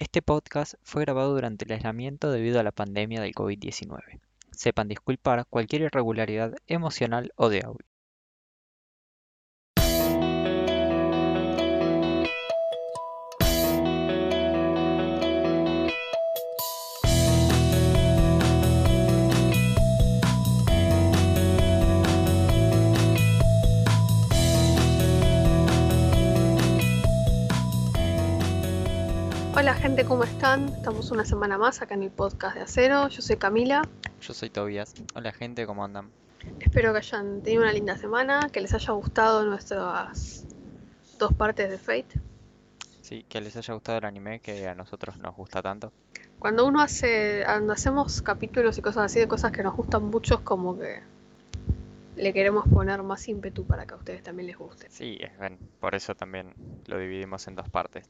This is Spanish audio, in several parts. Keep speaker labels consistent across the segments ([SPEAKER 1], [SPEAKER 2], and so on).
[SPEAKER 1] Este podcast fue grabado durante el aislamiento debido a la pandemia del COVID-19. Sepan disculpar cualquier irregularidad emocional o de audio.
[SPEAKER 2] Hola gente, ¿cómo están? Estamos una semana más acá en el podcast de Acero. Yo soy Camila.
[SPEAKER 1] Yo soy Tobias. Hola gente, ¿cómo andan?
[SPEAKER 2] Espero que hayan tenido una linda semana, que les haya gustado nuestras dos partes de Fate.
[SPEAKER 1] Sí, que les haya gustado el anime que a nosotros nos gusta tanto.
[SPEAKER 2] Cuando uno hace, cuando hacemos capítulos y cosas así de cosas que nos gustan mucho, es como que le queremos poner más ímpetu para que a ustedes también les guste.
[SPEAKER 1] Sí, es ven, por eso también lo dividimos en dos partes.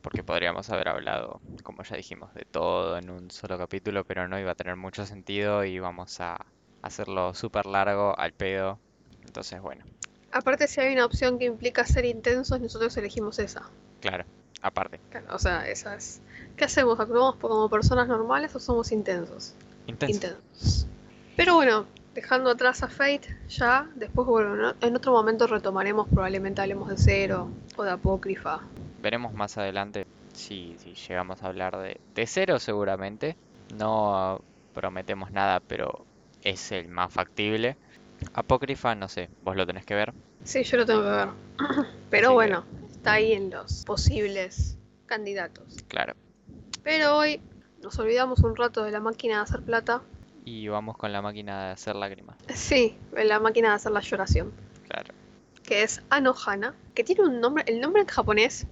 [SPEAKER 1] Porque podríamos haber hablado, como ya dijimos, de todo en un solo capítulo, pero no iba a tener mucho sentido y vamos a hacerlo súper largo al pedo. Entonces, bueno,
[SPEAKER 2] Aparte, si hay una opción que implica ser intensos, nosotros elegimos esa.
[SPEAKER 1] claro, aparte,
[SPEAKER 2] Claro, o sea, esa es. ¿Qué hacemos? ¿Actuamos como personas normales o somos intensos?
[SPEAKER 1] intenso.
[SPEAKER 2] intensos. Pero bueno, dejando atrás a Fate, ya, después, en otro momento retomaremos, probablemente hablemos de Cero o de Apócrifa.
[SPEAKER 1] Veremos más adelante si, si llegamos a hablar de, de cero seguramente. No prometemos nada, pero es el más factible. Apócrifa, no sé, vos lo tenés que ver.
[SPEAKER 2] Sí, yo lo tengo que ver. Pero
[SPEAKER 1] Así que-
[SPEAKER 2] bueno, está ahí en los posibles candidatos.
[SPEAKER 1] Claro.
[SPEAKER 2] Pero hoy nos olvidamos un rato de la máquina de hacer plata.
[SPEAKER 1] Y vamos con la máquina de hacer lágrimas.
[SPEAKER 2] Sí, la máquina de hacer la lloración.
[SPEAKER 1] Claro.
[SPEAKER 2] Que es Anohana, que tiene un nombre, el nombre en japonés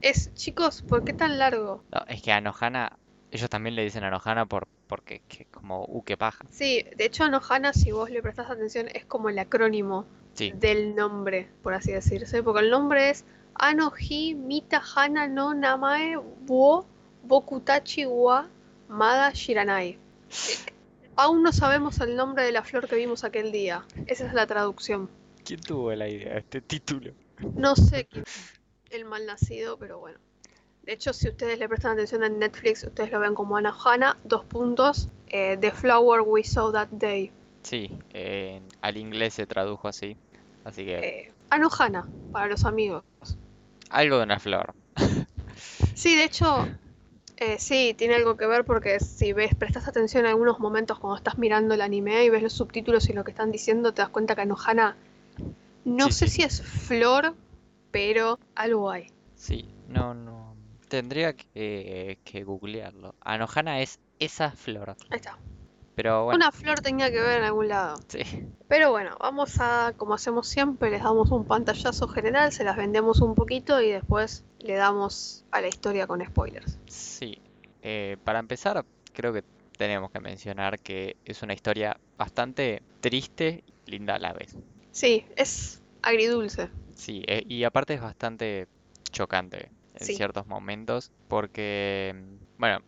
[SPEAKER 2] es, chicos, ¿por qué tan largo?
[SPEAKER 1] No, es que a Nohana, ellos también le dicen a Nohana por, porque que como, uh, qué paja.
[SPEAKER 2] Sí, de hecho Anohana, si vos le prestás atención, es como el acrónimo
[SPEAKER 1] Sí,
[SPEAKER 2] del nombre, por así decirse, porque el nombre es Anohi Mita Hana no Namae wo Bokutachi wa Mada Shiranai. Aún no sabemos el nombre de la flor que vimos aquel día. Esa es la traducción.
[SPEAKER 1] ¿quién tuvo la idea de este título?
[SPEAKER 2] No sé quién el malnacido, pero bueno. De hecho, si ustedes le prestan atención en Netflix, ustedes lo ven como Anohana, dos puntos, eh, The Flower We Saw That Day.
[SPEAKER 1] Sí, eh, al inglés se tradujo así. Así que
[SPEAKER 2] Eh, Anohana, para los amigos.
[SPEAKER 1] algo de una flor.
[SPEAKER 2] Sí, de hecho, eh, sí, tiene algo que ver porque si ves, prestas atención a algunos momentos cuando estás mirando el anime y ves los subtítulos y lo que están diciendo, te das cuenta que Anohana, no
[SPEAKER 1] Sí,
[SPEAKER 2] sé
[SPEAKER 1] sí.
[SPEAKER 2] si es flor, pero algo hay.
[SPEAKER 1] Sí, no, no. Tendría que, que googlearlo. Anohana es esa flor.
[SPEAKER 2] Ahí está.
[SPEAKER 1] Pero bueno,
[SPEAKER 2] Una flor tenía que ver en algún lado.
[SPEAKER 1] sí.
[SPEAKER 2] Pero bueno, vamos a, como hacemos siempre, les damos un pantallazo general, se las vendemos un poquito y después le damos a la historia con spoilers.
[SPEAKER 1] Sí, eh, para empezar, creo que tenemos que mencionar que es una historia bastante triste y linda a la vez.
[SPEAKER 2] Sí, es agridulce.
[SPEAKER 1] Sí, eh, y aparte es bastante chocante en
[SPEAKER 2] Sí.
[SPEAKER 1] ciertos momentos porque, mm, bueno,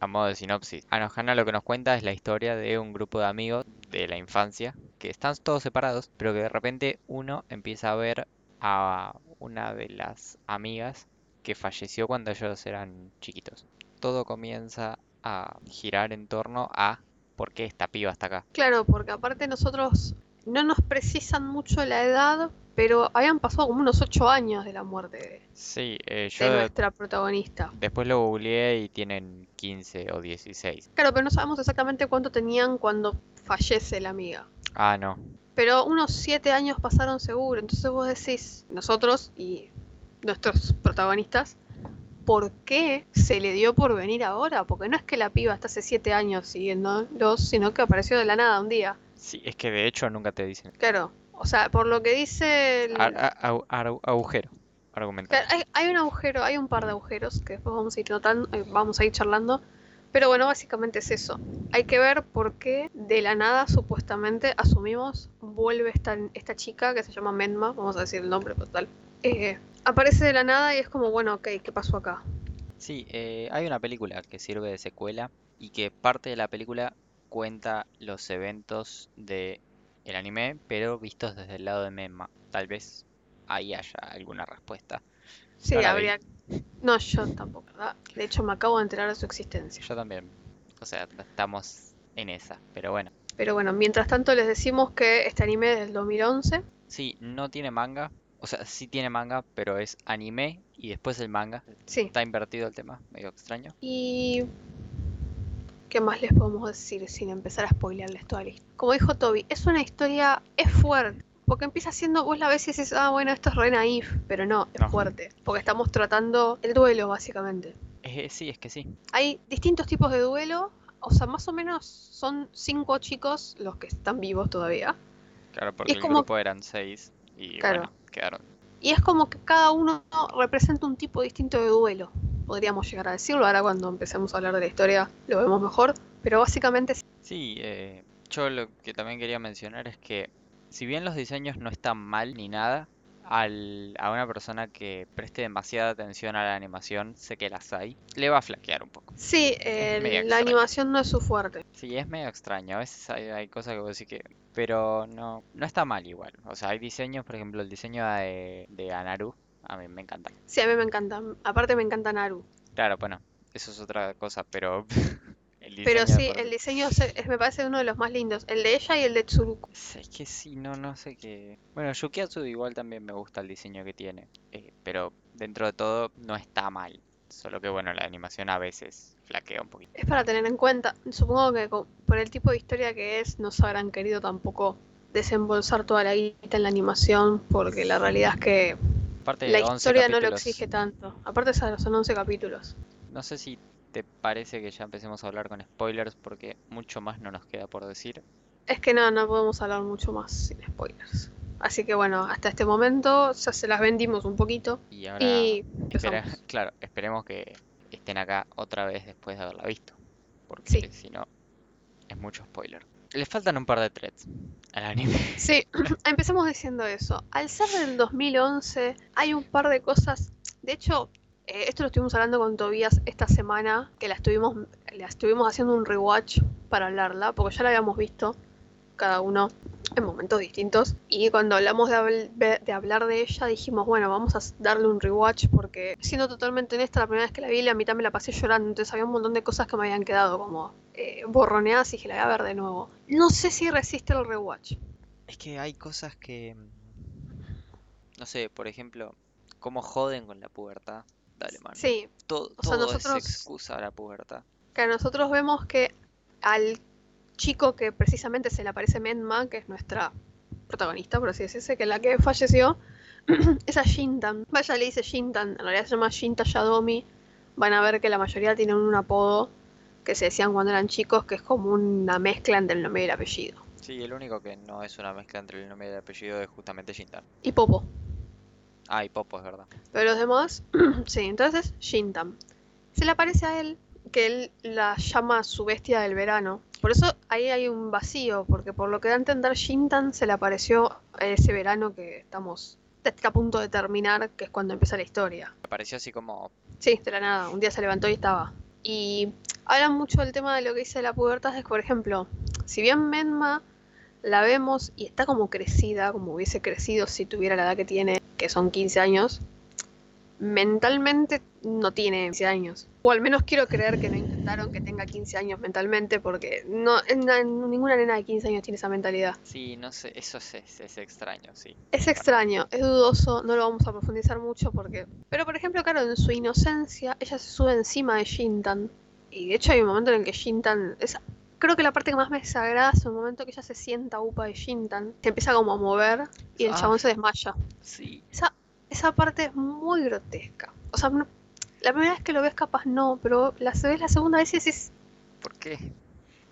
[SPEAKER 1] a modo de sinopsis, Anohana lo que nos cuenta es la historia de un grupo de amigos de la infancia que están todos separados, pero que de repente uno empieza a ver a una de las amigas que falleció cuando ellos eran chiquitos. Todo comienza a girar en torno a por qué esta piba está acá.
[SPEAKER 2] Claro, porque aparte nosotros no nos precisan mucho la edad, pero habían pasado como unos 8 años de la muerte de,
[SPEAKER 1] Sí, eh,
[SPEAKER 2] de nuestra protagonista.
[SPEAKER 1] después lo googleé y tienen 15 o 16.
[SPEAKER 2] Claro, pero no sabemos exactamente cuánto tenían cuando fallece la amiga.
[SPEAKER 1] Ah, no.
[SPEAKER 2] Pero unos 7 años pasaron seguro, entonces vos decís, nosotros y nuestros protagonistas, ¿por qué se le dio por venir ahora? Porque no es que la piba está hace 7 años siguiéndolos, sino que apareció de la nada un día.
[SPEAKER 1] Sí, es que de hecho nunca te dicen.
[SPEAKER 2] Claro, o sea, por lo que dice el...
[SPEAKER 1] Ar- a- au- ar- agujero. Argumental.
[SPEAKER 2] Hay, hay un agujero, hay un par de agujeros que después vamos a ir notando, eh, vamos a ir charlando. Pero bueno, básicamente es eso. Hay que ver por qué de la nada, supuestamente, asumimos, vuelve esta, esta chica que se llama Menma, vamos a decir el nombre total. Eh, aparece de la nada y es como, bueno, ok, ¿qué pasó acá?
[SPEAKER 1] Sí, eh, hay una película que sirve de secuela y que parte de la película cuenta los eventos de el anime, pero vistos desde el lado de Menma. Tal vez ahí haya alguna respuesta.
[SPEAKER 2] Sí,
[SPEAKER 1] No la vi.
[SPEAKER 2] habría, No, yo tampoco, ¿verdad? De hecho, me acabo de enterar de su existencia.
[SPEAKER 1] Yo también. O sea, estamos en esa, pero bueno.
[SPEAKER 2] Pero bueno, mientras tanto les decimos que este anime es del 2011.
[SPEAKER 1] Sí, no tiene manga. O sea, sí tiene manga, pero es anime y después el manga.
[SPEAKER 2] Sí.
[SPEAKER 1] Está invertido el tema, medio extraño.
[SPEAKER 2] Y... ¿Qué más les podemos decir sin empezar a spoilearles toda la historia? Como dijo Toby, es una historia, es fuerte. Porque empieza siendo, vos la ves y dices, ah, bueno, esto es re naif, pero no, es
[SPEAKER 1] No.
[SPEAKER 2] fuerte. Porque estamos tratando el duelo, básicamente.
[SPEAKER 1] Eh, sí, es que sí.
[SPEAKER 2] Hay distintos tipos de duelo, o sea, más o menos son cinco chicos los que están vivos todavía.
[SPEAKER 1] Claro, porque el
[SPEAKER 2] como-
[SPEAKER 1] grupo eran seis y
[SPEAKER 2] Claro.
[SPEAKER 1] bueno, quedaron.
[SPEAKER 2] Y es como que cada uno representa un tipo distinto de duelo. Podríamos llegar a decirlo, ahora cuando empecemos a hablar de la historia lo vemos mejor. Pero básicamente
[SPEAKER 1] Sí, eh, yo lo que también quería mencionar es que si bien los diseños no están mal ni nada, al, a una persona que preste demasiada atención a la animación, sé que las hay, le va a flaquear un poco.
[SPEAKER 2] sí, eh, la animación no es su fuerte.
[SPEAKER 1] Sí, es medio extraño, a veces hay, hay cosas que vos decís que... Pero no, no está mal igual. O sea, hay diseños, por ejemplo, el diseño de, de Anaru, a mí me encanta.
[SPEAKER 2] Sí, a mí me encanta. Aparte me encanta Naru.
[SPEAKER 1] Claro, bueno, eso es otra cosa, pero... el
[SPEAKER 2] Pero
[SPEAKER 1] diseño de
[SPEAKER 2] sí, el diseño se- es- me parece uno de los más lindos. El de ella y el de Tsuruku.
[SPEAKER 1] Es que sí, no, no sé qué. Bueno, Yukiatsu igual también me gusta el diseño que tiene. eh, pero dentro de todo no está mal. Solo que bueno, la animación a veces flaquea un poquito.
[SPEAKER 2] Es para tener en cuenta. Supongo que por el tipo de historia que es, no se habrán querido tampoco desembolsar toda la guita en la animación, porque la realidad es que
[SPEAKER 1] Aparte
[SPEAKER 2] la
[SPEAKER 1] de 11
[SPEAKER 2] historia no lo exige tanto. Aparte son son 11 capítulos.
[SPEAKER 1] No sé si te parece que ya empecemos a hablar con spoilers porque mucho más no nos queda por decir.
[SPEAKER 2] Es que no, no podemos hablar mucho más sin spoilers. Así que bueno, hasta este momento ya se las vendimos un poquito
[SPEAKER 1] Y ahora,
[SPEAKER 2] y
[SPEAKER 1] espera-
[SPEAKER 2] empezamos.
[SPEAKER 1] claro, esperemos que estén acá otra vez después de haberla visto. Porque
[SPEAKER 2] Sí.
[SPEAKER 1] si no, es mucho spoiler. Les faltan un par de threads al anime.
[SPEAKER 2] Sí, empecemos diciendo eso. Al ser del 2011, hay un par de cosas. De hecho, eh, esto lo estuvimos hablando con Tobías esta semana, que la estuvimos, la estuvimos haciendo un rewatch para hablarla, porque ya la habíamos visto cada uno en momentos distintos. Y cuando hablamos de, habl- de hablar de ella, dijimos, bueno, vamos a darle un rewatch, porque siendo totalmente honesta, la primera vez que la vi, la mitad me la pasé llorando, entonces había un montón de cosas que me habían quedado como eh, borroneadas y dije, la voy a ver de nuevo. No sé si resiste el rewatch.
[SPEAKER 1] Es que hay cosas que... No sé, por ejemplo, cómo joden con la pubertad. Dale, man.
[SPEAKER 2] Sí,
[SPEAKER 1] Todo,
[SPEAKER 2] o sea,
[SPEAKER 1] todo
[SPEAKER 2] nosotros-
[SPEAKER 1] es excusa a la pubertad.
[SPEAKER 2] que nosotros vemos que al chico que precisamente se le aparece Menma, que es nuestra protagonista, por así decirse, que es la que falleció, es a Shintan. Vaya, le dice Shintan, en realidad se llama Shinta Yadomi. Van a ver que la mayoría tienen un apodo que se decían cuando eran chicos, que es como una mezcla entre el nombre y el apellido.
[SPEAKER 1] Sí, el único que no es una mezcla entre el nombre y el apellido es justamente Shintan.
[SPEAKER 2] Y Popo.
[SPEAKER 1] Ah, y Popo, es verdad.
[SPEAKER 2] Pero los demás, sí, entonces Shintan. Se le aparece a él que él la llama su bestia del verano. Por eso ahí hay un vacío, porque por lo que da a entender Shintan se le apareció ese verano que estamos a punto de terminar, que es cuando empieza la historia.
[SPEAKER 1] Me pareció así como...
[SPEAKER 2] Sí, de la nada, un día se levantó y estaba. Y hablan mucho del tema de lo que dice la pubertad, es que, por ejemplo, si bien Menma la vemos y está como crecida, como hubiese crecido si tuviera la edad que tiene, que son 15 años, mentalmente no tiene 15 años. O al menos quiero creer que no intentaron que tenga 15 años mentalmente, porque no, en- en- ninguna nena de 15 años tiene esa mentalidad.
[SPEAKER 1] Sí, no sé, eso es, es, es extraño, sí.
[SPEAKER 2] Es extraño, es dudoso, no lo vamos a profundizar mucho porque... Pero por ejemplo, claro, en su inocencia, ella se sube encima de Shintan. Y de hecho hay un momento en el que Shintan... Es... Creo que la parte que más me desagrada es el momento que ella se sienta upa de Shintan. Se empieza como a mover y el
[SPEAKER 1] Ah.
[SPEAKER 2] chabón se desmaya.
[SPEAKER 1] Sí,
[SPEAKER 2] Esa, esa parte es muy grotesca. O sea, no- la primera vez que lo ves capaz no, pero la ves la segunda vez y decís...
[SPEAKER 1] ¿por qué?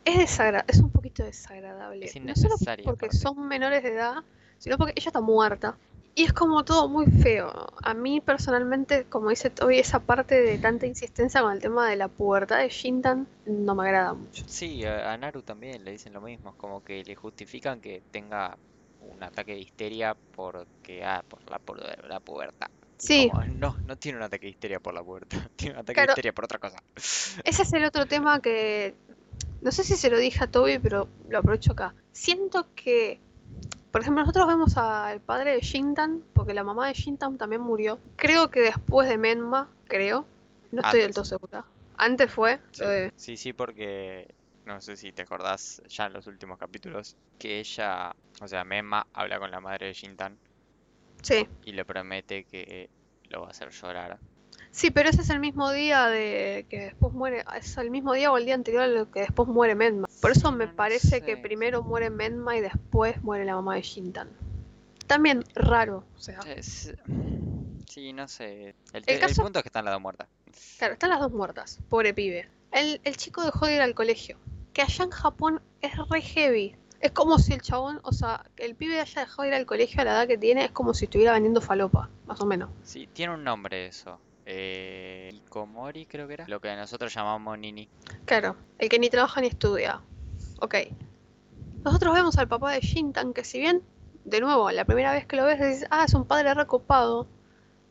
[SPEAKER 2] Es desagra es un poquito desagradable.
[SPEAKER 1] Es
[SPEAKER 2] no solo porque
[SPEAKER 1] aparte.
[SPEAKER 2] son menores de edad, sino porque ella está muerta. Y es como todo muy feo. A mí personalmente, como dice Toby, esa parte de tanta insistencia con el tema de la pubertad de Shintan no me agrada mucho.
[SPEAKER 1] Sí, a, Naru también le dicen lo mismo, como que le justifican que tenga un ataque de histeria porque, ah, por la, por la pubertad.
[SPEAKER 2] Sí,
[SPEAKER 1] como, no, no tiene un ataque de histeria por la pubertad, tiene un ataque
[SPEAKER 2] Claro.
[SPEAKER 1] de histeria por otra cosa.
[SPEAKER 2] ese es el otro tema que no sé si se lo dije a Toby, pero lo aprovecho acá. Siento que, por ejemplo, nosotros vemos al padre de Shintan, porque la mamá de Shintan también murió. Creo que después de Menma, creo. No estoy del todo segura. Antes fue.
[SPEAKER 1] Sí,
[SPEAKER 2] eh,
[SPEAKER 1] sí, sí, porque no sé si te acordás ya en los últimos capítulos que ella, o sea, Memma habla con la madre de Shintan
[SPEAKER 2] sí.
[SPEAKER 1] y le promete que lo va a hacer llorar.
[SPEAKER 2] Sí, pero ese es el mismo día de que después muere. Es el mismo día o el día anterior al que después muere Menma. Por eso me
[SPEAKER 1] no
[SPEAKER 2] parece que primero muere Menma y después muere la mamá de Shintan. También raro, o sea.
[SPEAKER 1] Es- Sí, no sé. El,
[SPEAKER 2] El
[SPEAKER 1] te- el
[SPEAKER 2] caso-
[SPEAKER 1] punto es que están las dos muertas.
[SPEAKER 2] Claro, están las dos muertas. Pobre pibe. El, el chico dejó de ir al colegio. Que allá en Japón es re heavy. Es como si el chabón, o sea, que el pibe haya dejado de ir al colegio a la edad que tiene, es como si estuviera vendiendo falopa, más o menos.
[SPEAKER 1] Sí, tiene un nombre eso. Eh, Hikomori creo que era. Lo que nosotros llamamos Nini.
[SPEAKER 2] Claro, el que ni trabaja ni estudia. Ok. Nosotros vemos al papá de Shintan, que si bien, de nuevo, la primera vez que lo ves dices, ah, es un padre recopado.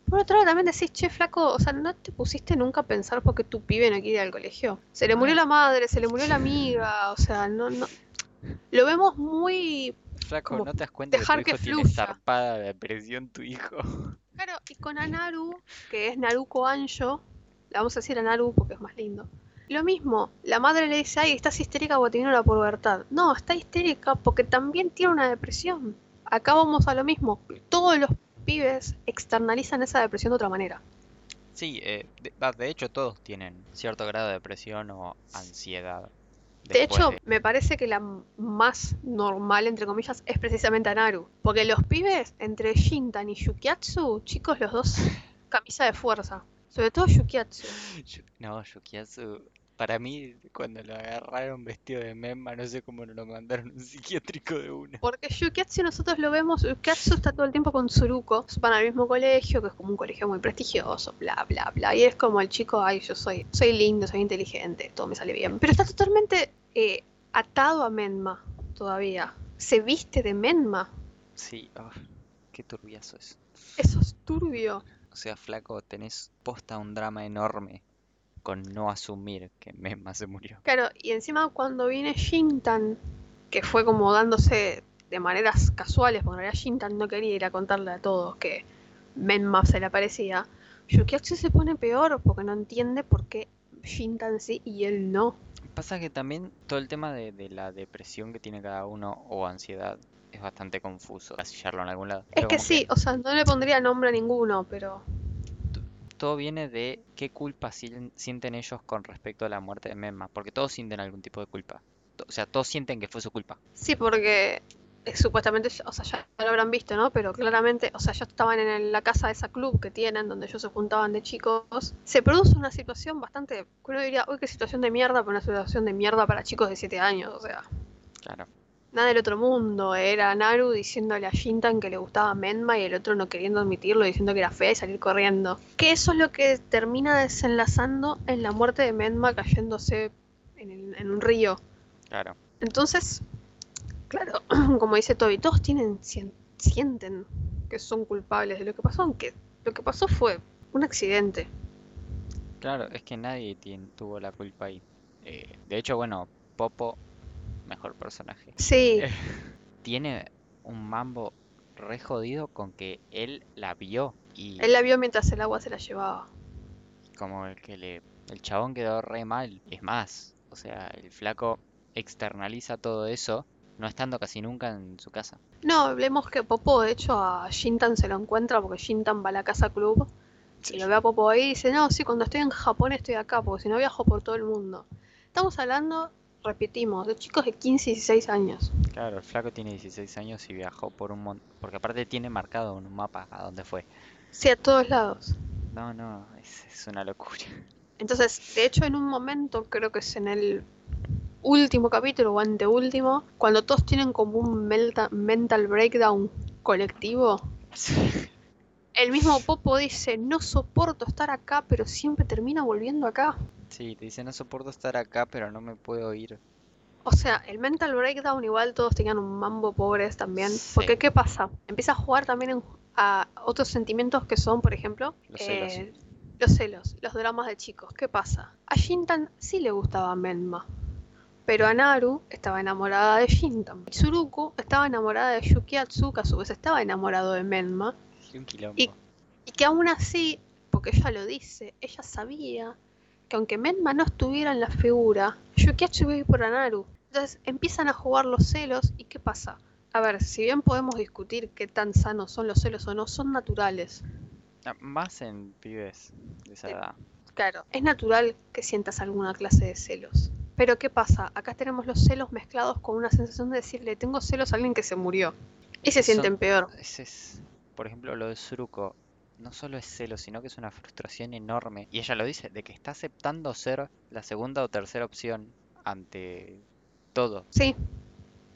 [SPEAKER 2] Por otro lado también decís, che, flaco, o sea, ¿no te pusiste nunca a pensar por qué tu pibe no quiere ir al colegio? Se le murió la madre, se le murió la amiga, o sea, no, no. Lo vemos muy
[SPEAKER 1] Flaco, ¿no te das cuenta
[SPEAKER 2] dejar
[SPEAKER 1] que tu
[SPEAKER 2] que
[SPEAKER 1] hijo tiene
[SPEAKER 2] fluya.
[SPEAKER 1] zarpada depresión tu hijo?
[SPEAKER 2] Claro, y con Anaru, que es Naruko Anjo, le vamos a decir a Naru porque es más lindo. Lo mismo, la madre le dice, ay, estás histérica porque tiene la pubertad. No, está histérica porque también tiene una depresión. Acá vamos a lo mismo. Todos los pibes externalizan esa depresión de otra manera.
[SPEAKER 1] Sí, eh, de, va, de hecho todos tienen cierto grado de depresión o ansiedad.
[SPEAKER 2] De hecho,
[SPEAKER 1] de-
[SPEAKER 2] me parece que la más normal, entre comillas, es precisamente Anaru. Porque los pibes, entre Shintan y Yukiatsu, chicos, los dos, camisa de fuerza. Sobre todo Yukiatsu.
[SPEAKER 1] Yu- No, Yukiatsu, para mí cuando lo agarraron vestido de Memma, no sé cómo no lo mandaron a un psiquiátrico de una.
[SPEAKER 2] Porque Yukiatsu nosotros lo vemos, Yukiatsu está todo el tiempo con Tsuruko, van al mismo colegio, que es como un colegio muy prestigioso, bla, bla, bla. Y es como el chico, ay, yo soy, soy lindo, soy inteligente, todo me sale bien. Pero está totalmente eh, atado a Menma todavía. Se viste de Menma.
[SPEAKER 1] Sí, ah, qué turbiazo es.
[SPEAKER 2] Eso es turbio.
[SPEAKER 1] O sea, flaco, tenés posta un drama enorme con no asumir que Memma se murió.
[SPEAKER 2] Claro, y encima cuando viene Shintan, que fue como dándose de maneras casuales, porque en realidad Shintan no quería ir a contarle a todos que Menma se le aparecía, Yukiatsu se pone peor porque no entiende por qué Shintan sí y él no.
[SPEAKER 1] Pasa que también todo el tema de, de la depresión que tiene cada uno o ansiedad es bastante confuso. En algún lado.
[SPEAKER 2] Es que
[SPEAKER 1] como
[SPEAKER 2] sí, o sea, no le pondría nombre a ninguno, pero
[SPEAKER 1] todo viene de qué culpa sien- sienten ellos con respecto a la muerte de Memma, porque todos sienten algún tipo de culpa. O sea, todos sienten que fue su culpa.
[SPEAKER 2] sí, porque eh, supuestamente, o sea, ya lo habrán visto, ¿no? Pero claramente, o sea, ya estaban en la casa de esa club que tienen, donde ellos se juntaban de chicos. Se produce una situación bastante, uno diría, uy, qué situación de mierda, pero una situación de mierda para chicos de 7 años, o sea.
[SPEAKER 1] Claro.
[SPEAKER 2] Nada del otro mundo, era Naru diciéndole a Shintan que le gustaba Menma y el otro no queriendo admitirlo, diciendo que era fea y salir corriendo. Que eso es lo que termina desenlazando en la muerte de Menma cayéndose en, el- en un río.
[SPEAKER 1] Claro.
[SPEAKER 2] Entonces, claro, como dice Toby, todos tienen, sien- sienten que son culpables de lo que pasó, aunque lo que pasó fue un accidente.
[SPEAKER 1] Claro, es que nadie tuvo la culpa ahí. Eh, de hecho, bueno, Popo, mejor personaje.
[SPEAKER 2] Sí,
[SPEAKER 1] Tiene un mambo re jodido con que él la vio y
[SPEAKER 2] él la vio mientras el agua se la llevaba.
[SPEAKER 1] como el que le... El chabón quedó re mal. Es más, o sea, el flaco externaliza todo eso no estando casi nunca en su casa.
[SPEAKER 2] No, hablemos que Popo, de hecho, a Shintan se lo encuentra porque Shintan va a la casa club y lo ve a Popo ahí y dice, no, sí, cuando estoy en Japón estoy acá, porque si no viajo por todo el mundo. Estamos hablando, repetimos, de chicos de 15 y 16 años.
[SPEAKER 1] Claro, el flaco tiene 16 años y viajó por un montón... Porque aparte tiene marcado en un mapa a dónde fue.
[SPEAKER 2] Sí, a todos lados.
[SPEAKER 1] No, no, es, es una locura.
[SPEAKER 2] Entonces, de hecho, en un momento, creo que es en el último capítulo o anteúltimo, cuando todos tienen como un mental breakdown colectivo, el mismo Popo dice, no soporto estar acá, pero siempre termina volviendo acá.
[SPEAKER 1] Sí, te dice no soporto estar acá, pero no me puedo ir.
[SPEAKER 2] O sea, el mental breakdown igual todos tenían un mambo pobres también.
[SPEAKER 1] Sí.
[SPEAKER 2] Porque ¿qué pasa? Empieza a jugar también en- a otros sentimientos que son, por ejemplo,
[SPEAKER 1] Los celos.
[SPEAKER 2] eh, los celos, los dramas de chicos. ¿Qué pasa? A Shintan sí le gustaba Menma. Pero a Naru estaba enamorada de Shintan. Tsuruku estaba enamorada de Yukiatsu, que a su vez estaba enamorado de Menma.
[SPEAKER 1] Y un.
[SPEAKER 2] Y- Y que aún así, porque ella lo dice, ella sabía que aunque Menma no estuviera en la figura, a ir por Anaru. Entonces empiezan a jugar los celos y ¿qué pasa? A ver, si bien podemos discutir qué tan sanos son los celos o no, son naturales.
[SPEAKER 1] Más en pibes de esa edad.
[SPEAKER 2] Claro, es natural que sientas alguna clase de celos. Pero ¿qué pasa? Acá tenemos los celos mezclados con una sensación de decirle, tengo celos a alguien que se murió. Y se
[SPEAKER 1] Son-
[SPEAKER 2] sienten peor.
[SPEAKER 1] Ese es, por ejemplo, lo de Suruko. No solo es celo, sino que es una frustración enorme. Y ella lo dice, de que está aceptando ser la segunda o tercera opción ante todo.
[SPEAKER 2] Sí,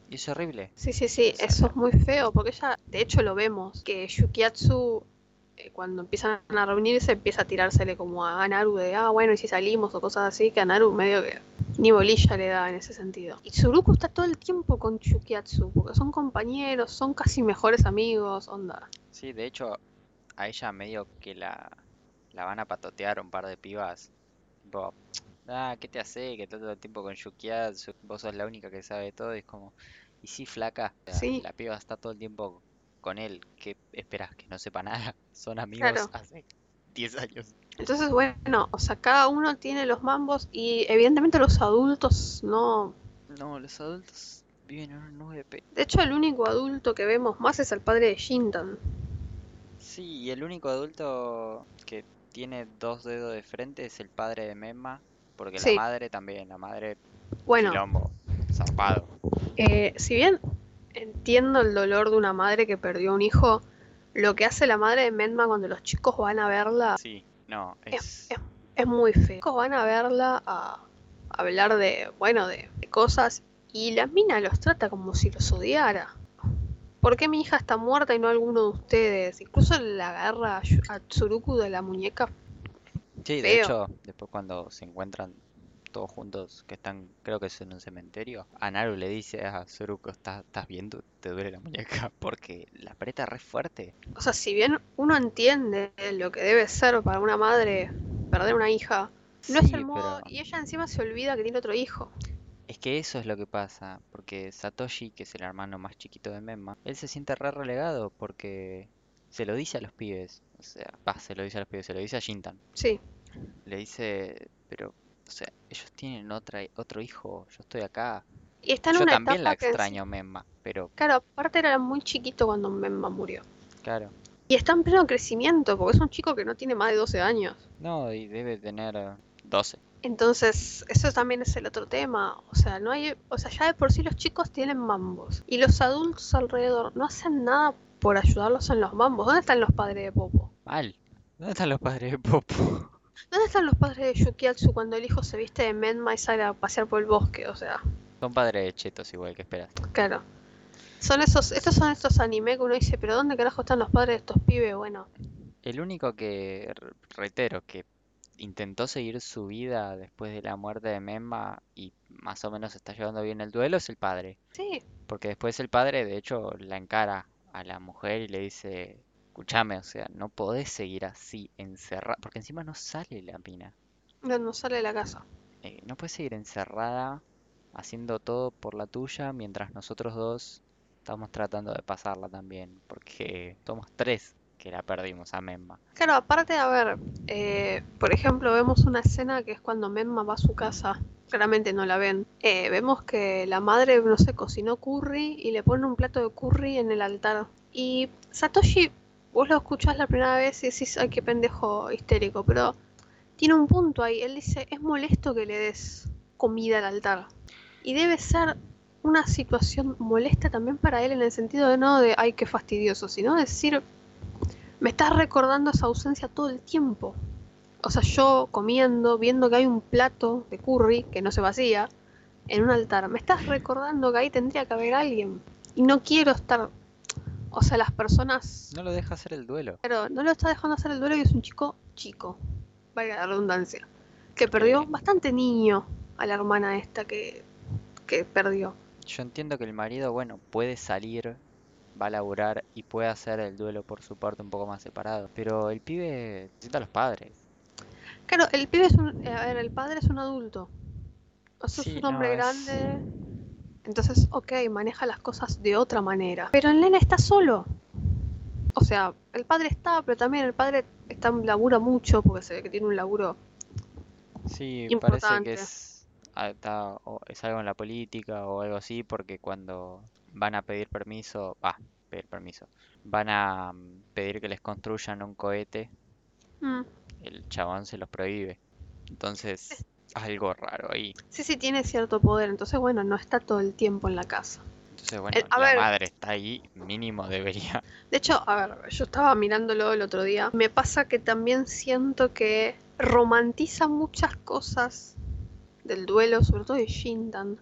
[SPEAKER 1] Y es horrible.
[SPEAKER 2] sí, sí, sí, eso es muy feo, porque ella, de hecho lo vemos, que Yukiatsu, eh, cuando empiezan a reunirse, empieza a tirársele como a Anaru de, ah, bueno, y si salimos o cosas así, que Anaru medio que ni bolilla le da en ese sentido. Y Tsuruku está todo el tiempo con Yukiatsu, porque son compañeros, son casi mejores amigos, onda.
[SPEAKER 1] Sí, de hecho, a ella medio que la, la van a patotear un par de pibas. Tipo, ah, ¿qué te hace? Que todo el tiempo con Yukiatsu, vos sos la única que sabe todo. Y es como, y sí, flaca. o sea,
[SPEAKER 2] Sí.
[SPEAKER 1] La piba está todo el tiempo con él. ¿Qué esperas? Que no sepa nada. Son amigos
[SPEAKER 2] Claro.
[SPEAKER 1] hace 10 años.
[SPEAKER 2] Entonces, bueno, o sea, cada uno tiene los mambos y evidentemente los adultos no...
[SPEAKER 1] No, los adultos viven en una nube. pe-
[SPEAKER 2] De hecho, el único adulto que vemos más es el padre de Shintan.
[SPEAKER 1] Sí, y el único adulto que tiene dos dedos de frente es el padre de Memma. Porque
[SPEAKER 2] Sí.
[SPEAKER 1] la madre también, la madre
[SPEAKER 2] Bueno,
[SPEAKER 1] quilombo, zarpado.
[SPEAKER 2] eh, si bien entiendo el dolor de una madre que perdió un hijo, lo que hace la madre de Menma cuando los chicos van a verla
[SPEAKER 1] Sí, no,
[SPEAKER 2] Es-
[SPEAKER 1] es...
[SPEAKER 2] es muy feo. Los chicos van a verla a hablar de, bueno, de, de cosas y la mina los trata como si los odiara. ¿Por qué mi hija está muerta y no alguno de ustedes? Incluso la agarra a Tsuruku de la muñeca.
[SPEAKER 1] Sí, de
[SPEAKER 2] feo.
[SPEAKER 1] hecho, después cuando se encuentran todos juntos, que están, creo que es en un cementerio, a Naru le dice a Suruko, ¿estás, estás viendo? Te duele la muñeca, porque la aprieta re fuerte.
[SPEAKER 2] O sea, si bien uno entiende lo que debe ser para una madre perder una hija, no es el modo.
[SPEAKER 1] pero
[SPEAKER 2] Y ella encima se olvida que tiene otro hijo.
[SPEAKER 1] Es que eso es lo que pasa, porque Satoshi, que es el hermano más chiquito de Memma, él se siente re relegado porque se lo dice a los pibes, o sea, va, se lo dice a los pibes, se lo dice a Shintan.
[SPEAKER 2] Sí,
[SPEAKER 1] Le dice, pero, o sea, ellos tienen otra, otro hijo, yo estoy acá.
[SPEAKER 2] y está en
[SPEAKER 1] Yo
[SPEAKER 2] una
[SPEAKER 1] también la
[SPEAKER 2] que.
[SPEAKER 1] extraño, Memma, pero
[SPEAKER 2] Claro, aparte era muy chiquito cuando Memma murió.
[SPEAKER 1] claro.
[SPEAKER 2] Y está en pleno crecimiento, porque es un chico que no tiene más de 12 años.
[SPEAKER 1] No, y debe tener eh, 12.
[SPEAKER 2] Entonces, eso también es el otro tema. O sea, no hay, o sea, ya de por sí los chicos tienen mambos. Y los adultos alrededor no hacen nada por ayudarlos en los mambos. ¿Dónde están los padres de Popo?
[SPEAKER 1] Mal. ¿Dónde están los padres de Popo?
[SPEAKER 2] ¿Dónde están los padres de Yukiatsu cuando el hijo se viste de Menma y sale a pasear por el bosque? O sea,
[SPEAKER 1] Son padres de chetos igual que esperas.
[SPEAKER 2] claro. Son esos, estos son estos anime que uno dice, pero ¿dónde carajo están los padres de estos pibes? Bueno,
[SPEAKER 1] El único que, reitero, que intentó seguir su vida después de la muerte de Memma y más o menos está llevando bien el duelo es el padre.
[SPEAKER 2] sí,
[SPEAKER 1] Porque después el padre, de hecho, la encara a la mujer y le dice, escúchame, o sea, no podés seguir así encerrada, porque encima no sale la mina.
[SPEAKER 2] no, no sale de la casa.
[SPEAKER 1] Eh, no puedes seguir encerrada haciendo todo por la tuya mientras nosotros dos estamos tratando de pasarla también, porque somos tres que la perdimos a Memma.
[SPEAKER 2] Claro, aparte, a ver, eh, por ejemplo, vemos una escena que es cuando Menma va a su casa, claramente no la ven. Eh, vemos que la madre, no sé, cocinó curry y le pone un plato de curry en el altar. Y Satoshi, vos lo escuchás la primera vez y decís, ay, qué pendejo histérico, pero tiene un punto ahí. Él dice, es molesto que le des comida al altar. Y debe ser una situación molesta también para él en el sentido de no de, ay, qué fastidioso, sino decir, me estás recordando esa ausencia todo el tiempo. O sea, yo comiendo, viendo que hay un plato de curry que no se vacía en un altar, me estás recordando que ahí tendría que haber alguien. Y no quiero estar. O sea, las personas.
[SPEAKER 1] No lo deja hacer el duelo.
[SPEAKER 2] Pero no lo está dejando hacer el duelo y es un chico chico. Valga la redundancia. Que perdió bastante niño a la hermana esta que, que perdió.
[SPEAKER 1] Yo entiendo que el marido, bueno, puede salir, va a laburar y puede hacer el duelo por su parte un poco más separado, pero el pibe necesita a los padres.
[SPEAKER 2] Claro, el pibe es un. A ver, el padre es un adulto. O sea,
[SPEAKER 1] Sí,
[SPEAKER 2] es un
[SPEAKER 1] no,
[SPEAKER 2] hombre
[SPEAKER 1] es-
[SPEAKER 2] grande. Entonces, ok, maneja las cosas de otra manera. Pero el nene está solo. O sea, el padre está, pero también el padre está, labura mucho, porque se ve que tiene un laburo
[SPEAKER 1] Sí, parece que
[SPEAKER 2] importante.
[SPEAKER 1] es, ah, está- o es algo en la política o algo así, porque cuando van a pedir permiso, va, pedir permiso, van a mm, pedir que les construyan un cohete,
[SPEAKER 2] Mm.
[SPEAKER 1] el chabón se los prohíbe. Entonces, algo raro ahí.
[SPEAKER 2] Sí, sí, tiene cierto poder, entonces bueno, no está todo el tiempo en la casa.
[SPEAKER 1] Entonces, bueno,
[SPEAKER 2] Eh,
[SPEAKER 1] la
[SPEAKER 2] ver.
[SPEAKER 1] madre está ahí, mínimo debería.
[SPEAKER 2] De hecho, a ver, yo estaba mirándolo el otro día. Me pasa que también siento que romantiza muchas cosas del duelo, sobre todo de Shintan,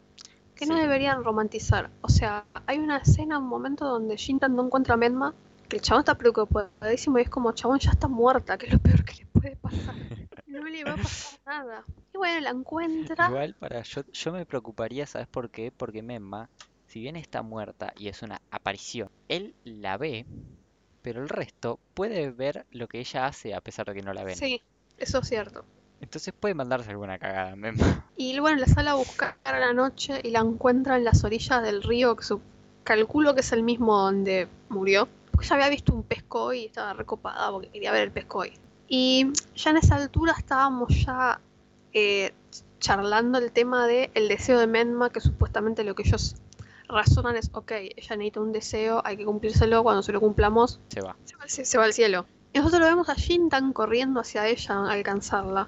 [SPEAKER 2] que no deberían romantizar. O sea, hay una escena, un momento donde Shintan no encuentra a Menma, que el chabón está preocupadísimo y es como, chabón ya está muerta, que es lo peor que le puede pasar. No le va a pasar nada. Y bueno, la encuentra.
[SPEAKER 1] Igual para yo, yo me preocuparía, ¿sabes por qué? Porque Memma, si bien está muerta y es una aparición, él la ve, pero el resto puede ver lo que ella hace a pesar de que no la ven.
[SPEAKER 2] Sí, eso es cierto.
[SPEAKER 1] Entonces puede mandarse alguna cagada, Memma.
[SPEAKER 2] Y bueno, la sale a buscar a la noche y la encuentra en las orillas del río, que su- calculo que es el mismo donde murió. Porque ella había visto un pescoy y estaba recopada porque quería ver el pescoy. Y ya en esa altura estábamos ya eh, charlando el tema de el deseo de Menma, que supuestamente lo que ellos razonan es, ok, ella necesita un deseo, hay que cumplírselo, cuando se lo cumplamos,
[SPEAKER 1] Se va.
[SPEAKER 2] se va, al, cie- se va al cielo. Y nosotros lo vemos a Shintan corriendo hacia ella a alcanzarla,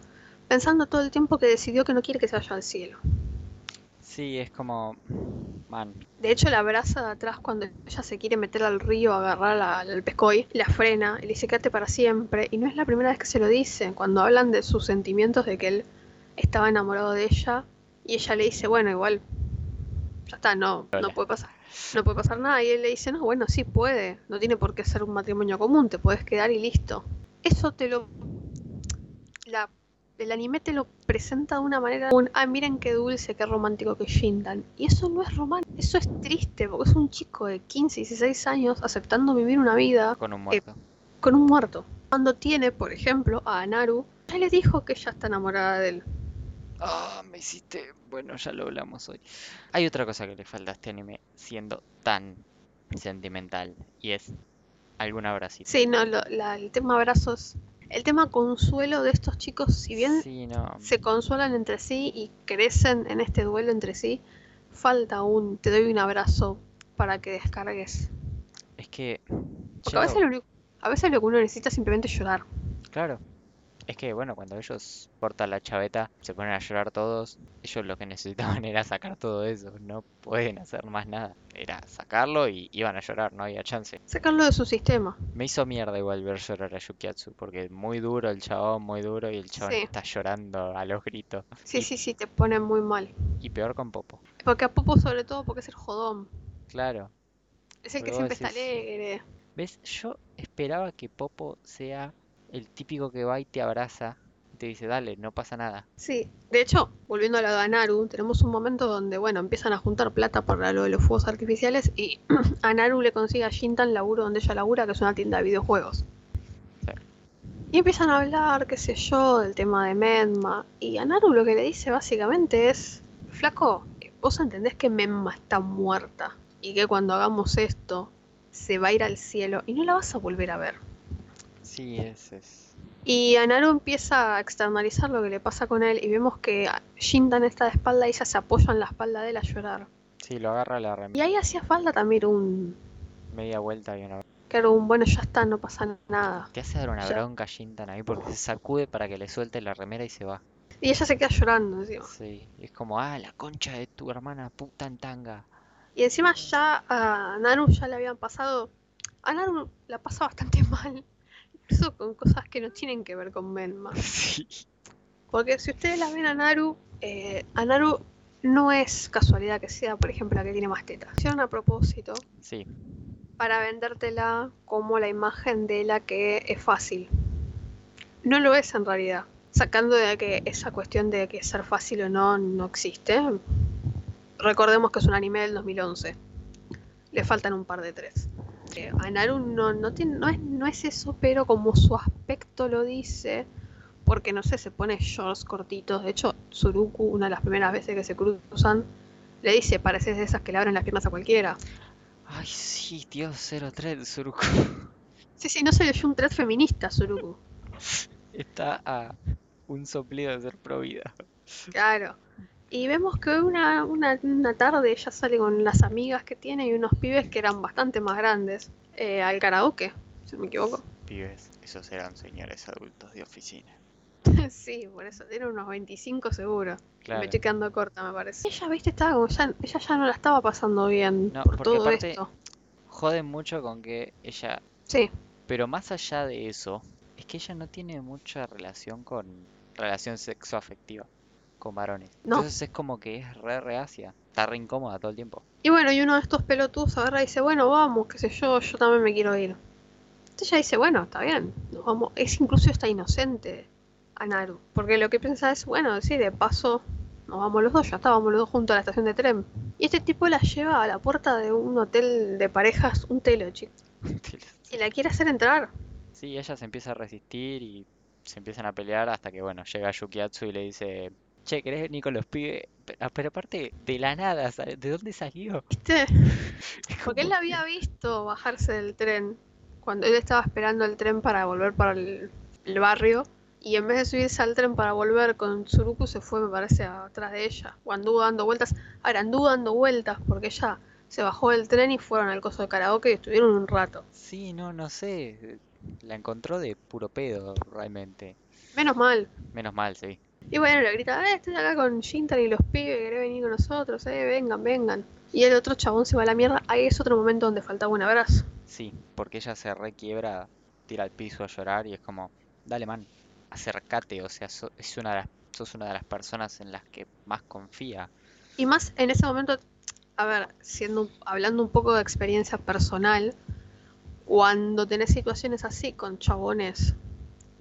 [SPEAKER 2] pensando todo el tiempo que decidió que no quiere que se vaya al cielo.
[SPEAKER 1] Sí, es como... Man,
[SPEAKER 2] De hecho, la abraza de atrás cuando ella se quiere meter al río a agarrar al pescoy, la frena y le dice quédate para siempre. Y no es la primera vez que se lo dice. Cuando hablan de sus sentimientos, de que él estaba enamorado de ella, y ella le dice, bueno, igual, ya está, no, no puede pasar. No puede pasar nada. Y él le dice, no, bueno, sí puede. No tiene por qué ser un matrimonio común, te puedes quedar y listo. Eso te lo. La, el anime te lo presenta de una manera. Un, ah, miren qué dulce, qué romántico que Shindan. Y eso no es romántico, eso es triste, porque es un chico de 15, 16 años aceptando vivir una vida
[SPEAKER 1] con un muerto.
[SPEAKER 2] con un muerto. Cuando tiene, por ejemplo, a Anaru, ya le dijo que ella está enamorada de él.
[SPEAKER 1] Ah, me hiciste... Bueno, ya lo hablamos hoy. Hay otra cosa que le falta a este anime siendo tan sentimental y es algún abracito.
[SPEAKER 2] Sí, no, lo- la- el tema abrazos, el tema consuelo de estos chicos, si bien
[SPEAKER 1] Sí, no.
[SPEAKER 2] se consuelan entre sí y crecen en este duelo entre sí, falta un te doy un abrazo para que descargues.
[SPEAKER 1] Es que...
[SPEAKER 2] Porque a veces, lo, a veces lo que uno necesita es simplemente llorar.
[SPEAKER 1] Claro. Es que, bueno, cuando ellos cortan la chaveta, se ponen a llorar todos, ellos lo que necesitaban era sacar todo eso, no pueden hacer más nada. Era sacarlo y iban a llorar, no había chance.
[SPEAKER 2] Sacarlo de su sistema.
[SPEAKER 1] Me hizo mierda igual ver llorar a Yukiatsu, porque muy duro el chabón, muy duro, y el chabón
[SPEAKER 2] Sí.
[SPEAKER 1] está llorando a los gritos.
[SPEAKER 2] Sí,
[SPEAKER 1] Y-
[SPEAKER 2] sí, sí, te pone muy mal.
[SPEAKER 1] Y peor con Popo.
[SPEAKER 2] Porque a Popo sobre todo porque es el jodón.
[SPEAKER 1] Claro.
[SPEAKER 2] Es el que siempre está alegre.
[SPEAKER 1] ¿Ves? Yo esperaba que Popo sea el típico que va y te abraza y te dice, dale, no pasa nada.
[SPEAKER 2] Sí, de hecho, volviendo a lo de Anaru, tenemos un momento donde, bueno, empiezan a juntar plata para lo de los fuegos artificiales y Anaru le consigue a Shintan laburo donde ella labura, que es una tienda de videojuegos.
[SPEAKER 1] Sí.
[SPEAKER 2] Y empiezan a hablar, qué sé yo, del tema de Menma. Y Anaru lo que le dice básicamente es, flaco, vos entendés que Menma está muerta y que cuando hagamos esto se va a ir al cielo y no la vas a volver a ver.
[SPEAKER 1] Sí, ese es.
[SPEAKER 2] Y Anaru empieza a externalizar lo que le pasa con él y vemos que Shintan está de espalda y ella se apoya en la espalda de él a llorar.
[SPEAKER 1] Sí, lo agarra la
[SPEAKER 2] Y
[SPEAKER 1] remera.
[SPEAKER 2] ahí hacía falta también un...
[SPEAKER 1] Media vuelta y una...
[SPEAKER 2] Que era un, bueno, ya está, no pasa nada.
[SPEAKER 1] Te hace dar una
[SPEAKER 2] Ya.
[SPEAKER 1] bronca Shintan ahí porque se sacude para que le suelte la remera y se va.
[SPEAKER 2] Y ella se queda llorando encima.
[SPEAKER 1] Sí, y es como, ah, la concha de tu hermana puta en tanga.
[SPEAKER 2] Y encima ya a Naru ya le habían pasado... A Naru la pasa bastante mal. Incluso con cosas que no tienen que ver con Menma.
[SPEAKER 1] Sí.
[SPEAKER 2] Porque si ustedes la ven a Naru, eh, a Naru no es casualidad que sea, por ejemplo, la que tiene más tetas. Hicieron a propósito
[SPEAKER 1] Sí,
[SPEAKER 2] para vendértela como la imagen de la que es fácil. No lo es en realidad. Sacando de que esa cuestión de que ser fácil o no no existe. Recordemos que es un anime del 2011. Le faltan un par de tres. Eh, a Naru no, no, tiene, no, es, no es eso, pero como su aspecto lo dice, porque no sé, se pone shorts cortitos. De hecho, Suruku, una de las primeras veces que se cruzan, le dice, pareces de esas que le abren las piernas a cualquiera.
[SPEAKER 1] Ay, sí, Dios, 03 Suruku.
[SPEAKER 2] Sí, sí, no se leyó un thread feminista, Suruku.
[SPEAKER 1] Está a un soplido de ser provida.
[SPEAKER 2] Claro. Y vemos que una, una, una tarde ella sale con las amigas que tiene y unos pibes que eran bastante más grandes eh, al karaoke, si no me equivoco.
[SPEAKER 1] Pibes, esos eran señores adultos de oficina.
[SPEAKER 2] sí, por eso, tiene unos 25 seguro.
[SPEAKER 1] Claro.
[SPEAKER 2] Me estoy quedando corta, me parece. Ella, viste, estaba como ya, ella ya no la estaba pasando bien
[SPEAKER 1] No,
[SPEAKER 2] por
[SPEAKER 1] porque
[SPEAKER 2] todo
[SPEAKER 1] aparte-
[SPEAKER 2] esto.
[SPEAKER 1] Joden mucho con que ella
[SPEAKER 2] Sí,
[SPEAKER 1] Pero más allá de eso, es que ella no tiene mucha relación con relación sexoafectiva con varones.
[SPEAKER 2] No.
[SPEAKER 1] Entonces es como que es re reacia, está re incómoda todo el tiempo.
[SPEAKER 2] Y bueno, y uno de estos pelotudos agarra y dice, bueno, vamos, qué sé yo, yo también me quiero ir. Entonces ella dice, bueno, está bien, nos vamos. Es incluso está inocente a Naru. Porque lo que piensa es, bueno, sí, de paso, nos vamos los dos, ya estábamos los dos juntos a la estación de tren. Y este tipo la lleva a la puerta de un hotel de parejas, un telo, chico. Y la quiere hacer entrar.
[SPEAKER 1] Sí, ella se empieza a resistir y se empiezan a pelear hasta que, bueno, llega Yukiatsu y le dice, che, ¿querés venir con los pibes? Pero, ah, pero aparte, de la nada, ¿sabe? ¿de dónde salió?
[SPEAKER 2] ¿Viste? Porque él la había visto bajarse del tren cuando él estaba esperando el tren para volver para el, el barrio. Y en vez de subirse al tren para volver con Tsuruku, se fue, me parece, atrás de ella. O anduvo dando vueltas. Ahora, anduvo dando vueltas porque ella se bajó del tren y fueron al coso de karaoke y estuvieron un rato.
[SPEAKER 1] Sí, no, no sé, la encontró de puro pedo, realmente.
[SPEAKER 2] Menos mal.
[SPEAKER 1] Menos mal, sí.
[SPEAKER 2] Y bueno, le grita, eh, estoy acá con Shintan y los pibes, ¿querés venir con nosotros? Eh, vengan, vengan. Y el otro chabón se va a la mierda. Ahí es otro momento donde faltaba un abrazo.
[SPEAKER 1] Sí, porque ella se requiebra, tira al piso a llorar y es como, dale man, acércate, o sea, es una de las, sos una de las personas en las que más confía.
[SPEAKER 2] Y más en ese momento, a ver, siendo, hablando un poco de experiencia personal, cuando tenés situaciones así con chabones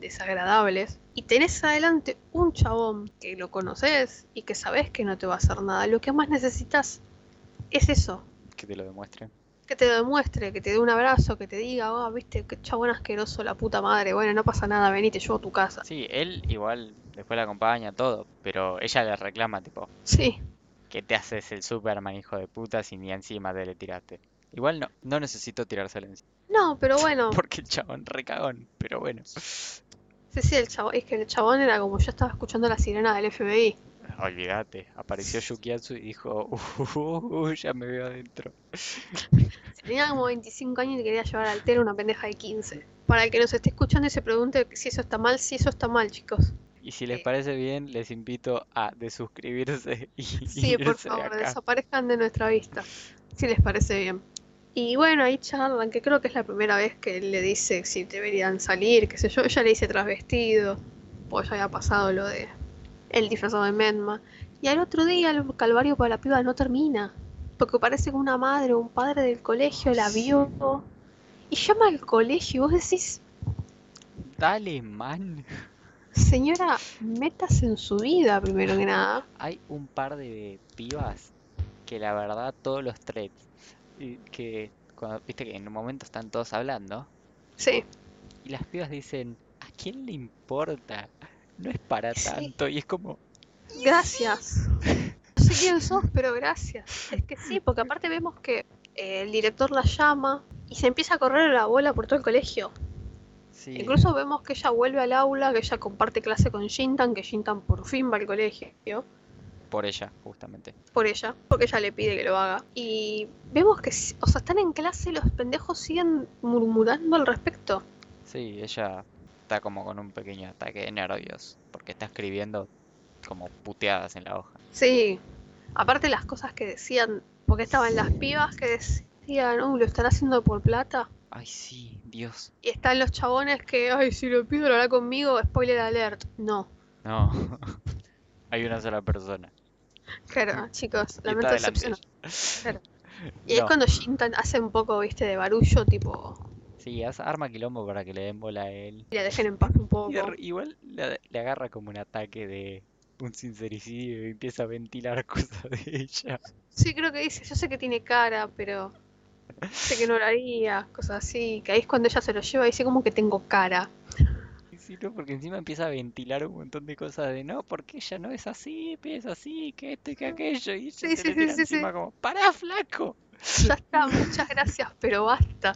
[SPEAKER 2] desagradables y tenés adelante un chabón que lo conoces y que sabes que no te va a hacer nada, lo que más necesitas es eso,
[SPEAKER 1] Que te lo demuestre.
[SPEAKER 2] que te lo demuestre, que te dé un abrazo, que te diga, oh, viste, qué chabón asqueroso la puta madre, bueno, no pasa nada, vení, te llevo a tu casa.
[SPEAKER 1] Sí, él igual después la acompaña, todo, pero ella le reclama, tipo,
[SPEAKER 2] Sí,
[SPEAKER 1] que te haces el Superman, hijo de puta, si ni encima te le tiraste. Igual no, no necesito tirárselo encima,
[SPEAKER 2] no, pero bueno,
[SPEAKER 1] porque el chabón recagón, pero bueno.
[SPEAKER 2] Sí, sí, el chabón, es que el chabón era como yo estaba escuchando la sirena del FBI.
[SPEAKER 1] Olvídate, apareció Yukiatsu y dijo, uh, ya me veo adentro.
[SPEAKER 2] Tenía como 25 años y quería llevar al telo una pendeja de 15. Para el que nos esté escuchando y se pregunte si eso está mal, si eso está mal, chicos.
[SPEAKER 1] Y si les
[SPEAKER 2] Eh.
[SPEAKER 1] parece bien, les invito a desuscribirse y
[SPEAKER 2] Sí, por
[SPEAKER 1] irse
[SPEAKER 2] favor,
[SPEAKER 1] acá.
[SPEAKER 2] desaparezcan de nuestra vista, si les parece bien. Y bueno, ahí charlan, que creo que es la primera vez que él le dice si deberían salir, qué sé yo. Ella le dice trasvestido, pues ya había pasado lo de el disfrazado de Menma. Y al otro día el calvario para la piba no termina, porque parece que una madre o un padre del colegio la vio y llama al colegio y vos decís,
[SPEAKER 1] Dale, man.
[SPEAKER 2] señora, métase en su vida primero que nada.
[SPEAKER 1] Hay un par de pibas que la verdad todos los threads y que cuando viste que en un momento están todos hablando
[SPEAKER 2] Sí,
[SPEAKER 1] y las pibas dicen, ¿a quién le importa? No es para
[SPEAKER 2] Sí.
[SPEAKER 1] tanto y es como,
[SPEAKER 2] Gracias. No sé quién sos, pero gracias. Es que sí, porque aparte vemos que eh, el director la llama y se empieza a correr la bola por todo el colegio.
[SPEAKER 1] sí,
[SPEAKER 2] Incluso vemos que ella vuelve al aula, que ella comparte clase con Shintan, que Shintan por fin va al colegio
[SPEAKER 1] por ella, justamente.
[SPEAKER 2] por ella, porque ella le pide que lo haga. Y vemos que, o sea, están en clase y los pendejos siguen murmurando al respecto.
[SPEAKER 1] Sí, ella está como con un pequeño ataque de nervios porque está escribiendo como puteadas en la hoja.
[SPEAKER 2] Sí, aparte las cosas que decían, porque estaban las pibas que decían, uh, lo están haciendo por plata.
[SPEAKER 1] Ay, sí, Dios.
[SPEAKER 2] Y están los chabones que, ay, si lo pido lo hará conmigo, spoiler alert. No.
[SPEAKER 1] No. Hay una sola persona.
[SPEAKER 2] Claro, chicos,
[SPEAKER 1] y
[SPEAKER 2] lamento decepcionar. Y es
[SPEAKER 1] No.
[SPEAKER 2] cuando Shintan hace un poco, viste, de barullo, tipo,
[SPEAKER 1] Sí, arma quilombo para que le den bola a él.
[SPEAKER 2] y la dejen en paz un poco.
[SPEAKER 1] Y igual le, le agarra como un ataque de un sincericidio y empieza a ventilar cosas de ella.
[SPEAKER 2] Sí, creo que dice, yo sé que tiene cara, pero sé que no lo haría, cosas así. Que ahí es cuando ella se lo lleva y dice como que tengo cara.
[SPEAKER 1] Porque encima empieza a ventilar un montón de cosas de no, porque ella no es así, es así, que esto y que aquello. Y ella
[SPEAKER 2] Sí, sí, sí,
[SPEAKER 1] tira
[SPEAKER 2] sí, sí.
[SPEAKER 1] encima como, ¡pará, flaco!
[SPEAKER 2] Ya está, muchas gracias, pero basta.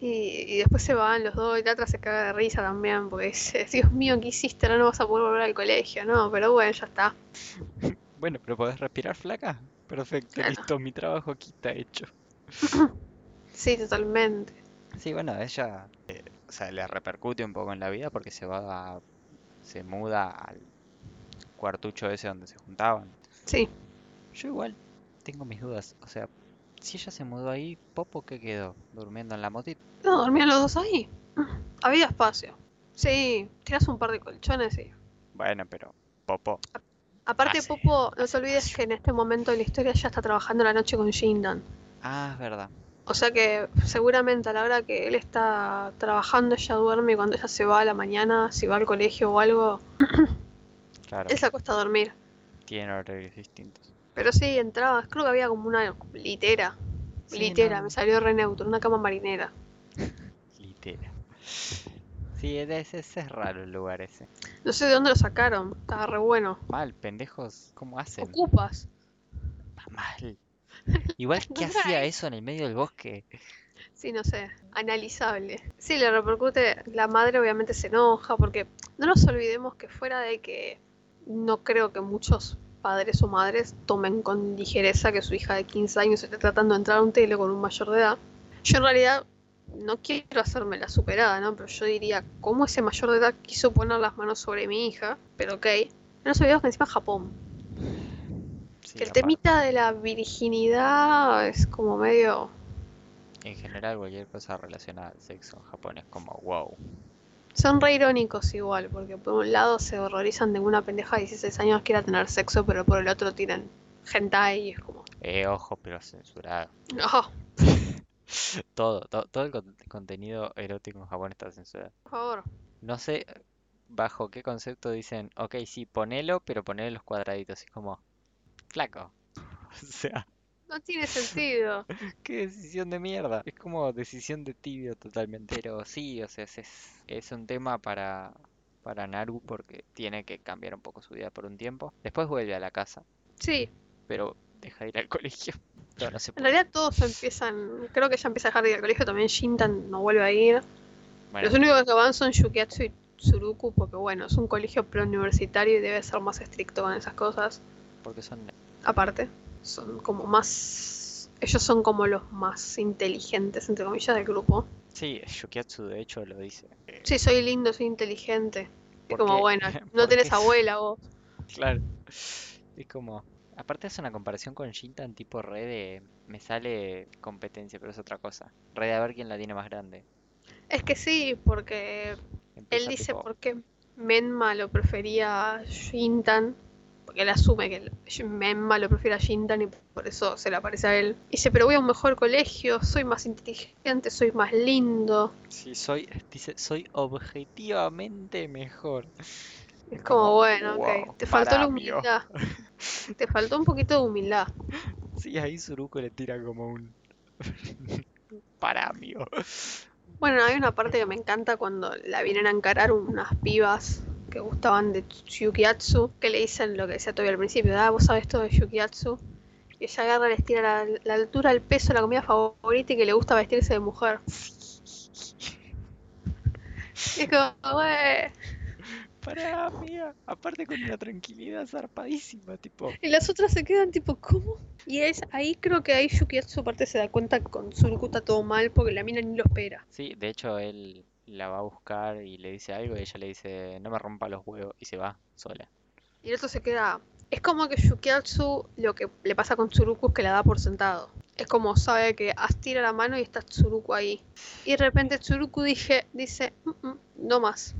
[SPEAKER 2] Y, y después se van los dos y la otra se caga de risa también porque dice, Dios mío, ¿qué hiciste? Ahora no vas a poder volver al colegio, no, pero bueno, ya está.
[SPEAKER 1] Bueno, pero podés respirar, flaca. Perfecto,
[SPEAKER 2] Claro.
[SPEAKER 1] listo, mi trabajo aquí está hecho.
[SPEAKER 2] Sí, totalmente.
[SPEAKER 1] Sí, bueno, ella, sea, le repercute un poco en la vida porque se va, a- se muda al cuartucho ese donde se juntaban.
[SPEAKER 2] Sí,
[SPEAKER 1] Yo igual tengo mis dudas, o sea, si ella se mudó ahí, Popo, ¿qué quedó? ¿Durmiendo en la motito?
[SPEAKER 2] no, dormían los dos ahí. Había espacio. Sí, tiras un par de colchones y...
[SPEAKER 1] Bueno, pero Popo,
[SPEAKER 2] Aparte,
[SPEAKER 1] Hace-
[SPEAKER 2] Popo, no te olvides
[SPEAKER 1] espacio.
[SPEAKER 2] que en este momento de la historia ya está trabajando la noche con Shindan.
[SPEAKER 1] ah, es verdad.
[SPEAKER 2] O sea que seguramente a la hora que él está trabajando, ella duerme y cuando ella se va a la mañana, si va al colegio o algo,
[SPEAKER 1] Claro,
[SPEAKER 2] él se acuesta a dormir.
[SPEAKER 1] tienen horarios distintos.
[SPEAKER 2] Pero sí, entraba, creo que había como una litera.
[SPEAKER 1] Sí,
[SPEAKER 2] litera,
[SPEAKER 1] no.
[SPEAKER 2] me salió re neutro, una cama marinera.
[SPEAKER 1] Litera. Sí, ese, ese es raro el lugar ese.
[SPEAKER 2] No sé de dónde lo sacaron, estaba re bueno.
[SPEAKER 1] Mal, pendejos, ¿cómo hacen?
[SPEAKER 2] Ocupas.
[SPEAKER 1] Mal. Igual, ¿qué hacía eso en el medio del bosque?
[SPEAKER 2] Sí, no sé, analizable. Sí, le repercute, la madre obviamente se enoja porque no nos olvidemos que fuera de que no creo que muchos padres o madres tomen con ligereza que su hija de 15 años esté tratando de entrar a un tele con un mayor de edad. Yo en realidad no quiero hacerme la superada, ¿no? Pero yo diría, ¿cómo ese mayor de edad quiso poner las manos sobre mi hija? Pero ok. No nos olvidemos que encima Japón.
[SPEAKER 1] Sí,
[SPEAKER 2] Que el
[SPEAKER 1] aparte,
[SPEAKER 2] temita de la virginidad es como medio...
[SPEAKER 1] En general, cualquier cosa relacionada al sexo en Japón es como wow.
[SPEAKER 2] Son re irónicos igual, porque por un lado se horrorizan de una pendeja de 16 años quiera tener sexo, pero por el otro tienen hentai y es como...
[SPEAKER 1] Eh, ojo, pero censurado.
[SPEAKER 2] No,
[SPEAKER 1] Todo, to- todo el con- contenido erótico en Japón está censurado.
[SPEAKER 2] por favor.
[SPEAKER 1] No sé bajo qué concepto dicen, ok, sí, ponelo, pero ponele los cuadraditos. Es como, flaco. O sea,
[SPEAKER 2] No tiene sentido.
[SPEAKER 1] qué decisión de mierda. Es como decisión de tibio totalmente. Pero sí, o sea, es, es, es un tema para, para Naru porque tiene que cambiar un poco su vida por un tiempo. Después vuelve a la casa,
[SPEAKER 2] Sí,
[SPEAKER 1] pero deja de ir al colegio. No, no se
[SPEAKER 2] en realidad todos empiezan... Creo que ya empieza a dejar de ir al colegio, también Shintan no vuelve a ir.
[SPEAKER 1] Bueno,
[SPEAKER 2] Los únicos que van son Yukiatsu y Tsuruku, porque bueno, es un colegio preuniversitario y debe ser más estricto con esas cosas.
[SPEAKER 1] porque son...
[SPEAKER 2] Aparte, son como más... Ellos son como los más inteligentes, entre comillas, del grupo.
[SPEAKER 1] Sí, Yukiatsu de hecho lo dice.
[SPEAKER 2] Sí, soy lindo, soy inteligente.
[SPEAKER 1] ¿Por
[SPEAKER 2] como,
[SPEAKER 1] qué?
[SPEAKER 2] bueno, no
[SPEAKER 1] ¿Por
[SPEAKER 2] tenés
[SPEAKER 1] qué?
[SPEAKER 2] abuela vos.
[SPEAKER 1] Claro. Es como. Aparte es una comparación con Shintan tipo re de. Me sale competencia, pero es otra cosa. Re de a ver quién la tiene más grande.
[SPEAKER 2] Es que sí, porque él dice
[SPEAKER 1] tipo,
[SPEAKER 2] por qué Menma lo prefería a Shintan. Porque él asume que el- Menma lo prefiere a Shintan y por eso se le aparece a él. Dice, pero voy a un mejor colegio, soy más inteligente, soy más lindo.
[SPEAKER 1] Sí, soy. Dice, soy objetivamente mejor.
[SPEAKER 2] Es como, bueno, ok. Te faltó la humildad. Te faltó un poquito de humildad.
[SPEAKER 1] Sí, ahí Suruko le tira como un. Para, amigo.
[SPEAKER 2] Bueno, hay una parte que me encanta cuando la vienen a encarar unas pibas que gustaban de Yukiatsu, que le dicen lo que decía todavía al principio, ah, vos sabés todo de Yukiatsu. Y ella agarra, les tira la, la altura, el peso, la comida favorita y que le gusta vestirse de mujer. Y es como, "Güey".
[SPEAKER 1] Para, amiga. Aparte con una tranquilidad zarpadísima, tipo.
[SPEAKER 2] Y las otras se quedan tipo, ¿cómo? Y es ahí creo que ahí Yukiatsu aparte se da cuenta que con Tsuruku está todo mal porque la mina ni lo espera.
[SPEAKER 1] Sí, de hecho él la va a buscar y le dice algo y ella le dice, no me rompa los huevos y se va sola.
[SPEAKER 2] Y el otro se queda. Es como que Yukiatsu lo que le pasa con Tsuruku es que la da por sentado. Es como sabe que tira la mano y está Tsuruku ahí. Y de repente Tsuruku dije, dice, "Mm, mm, no más.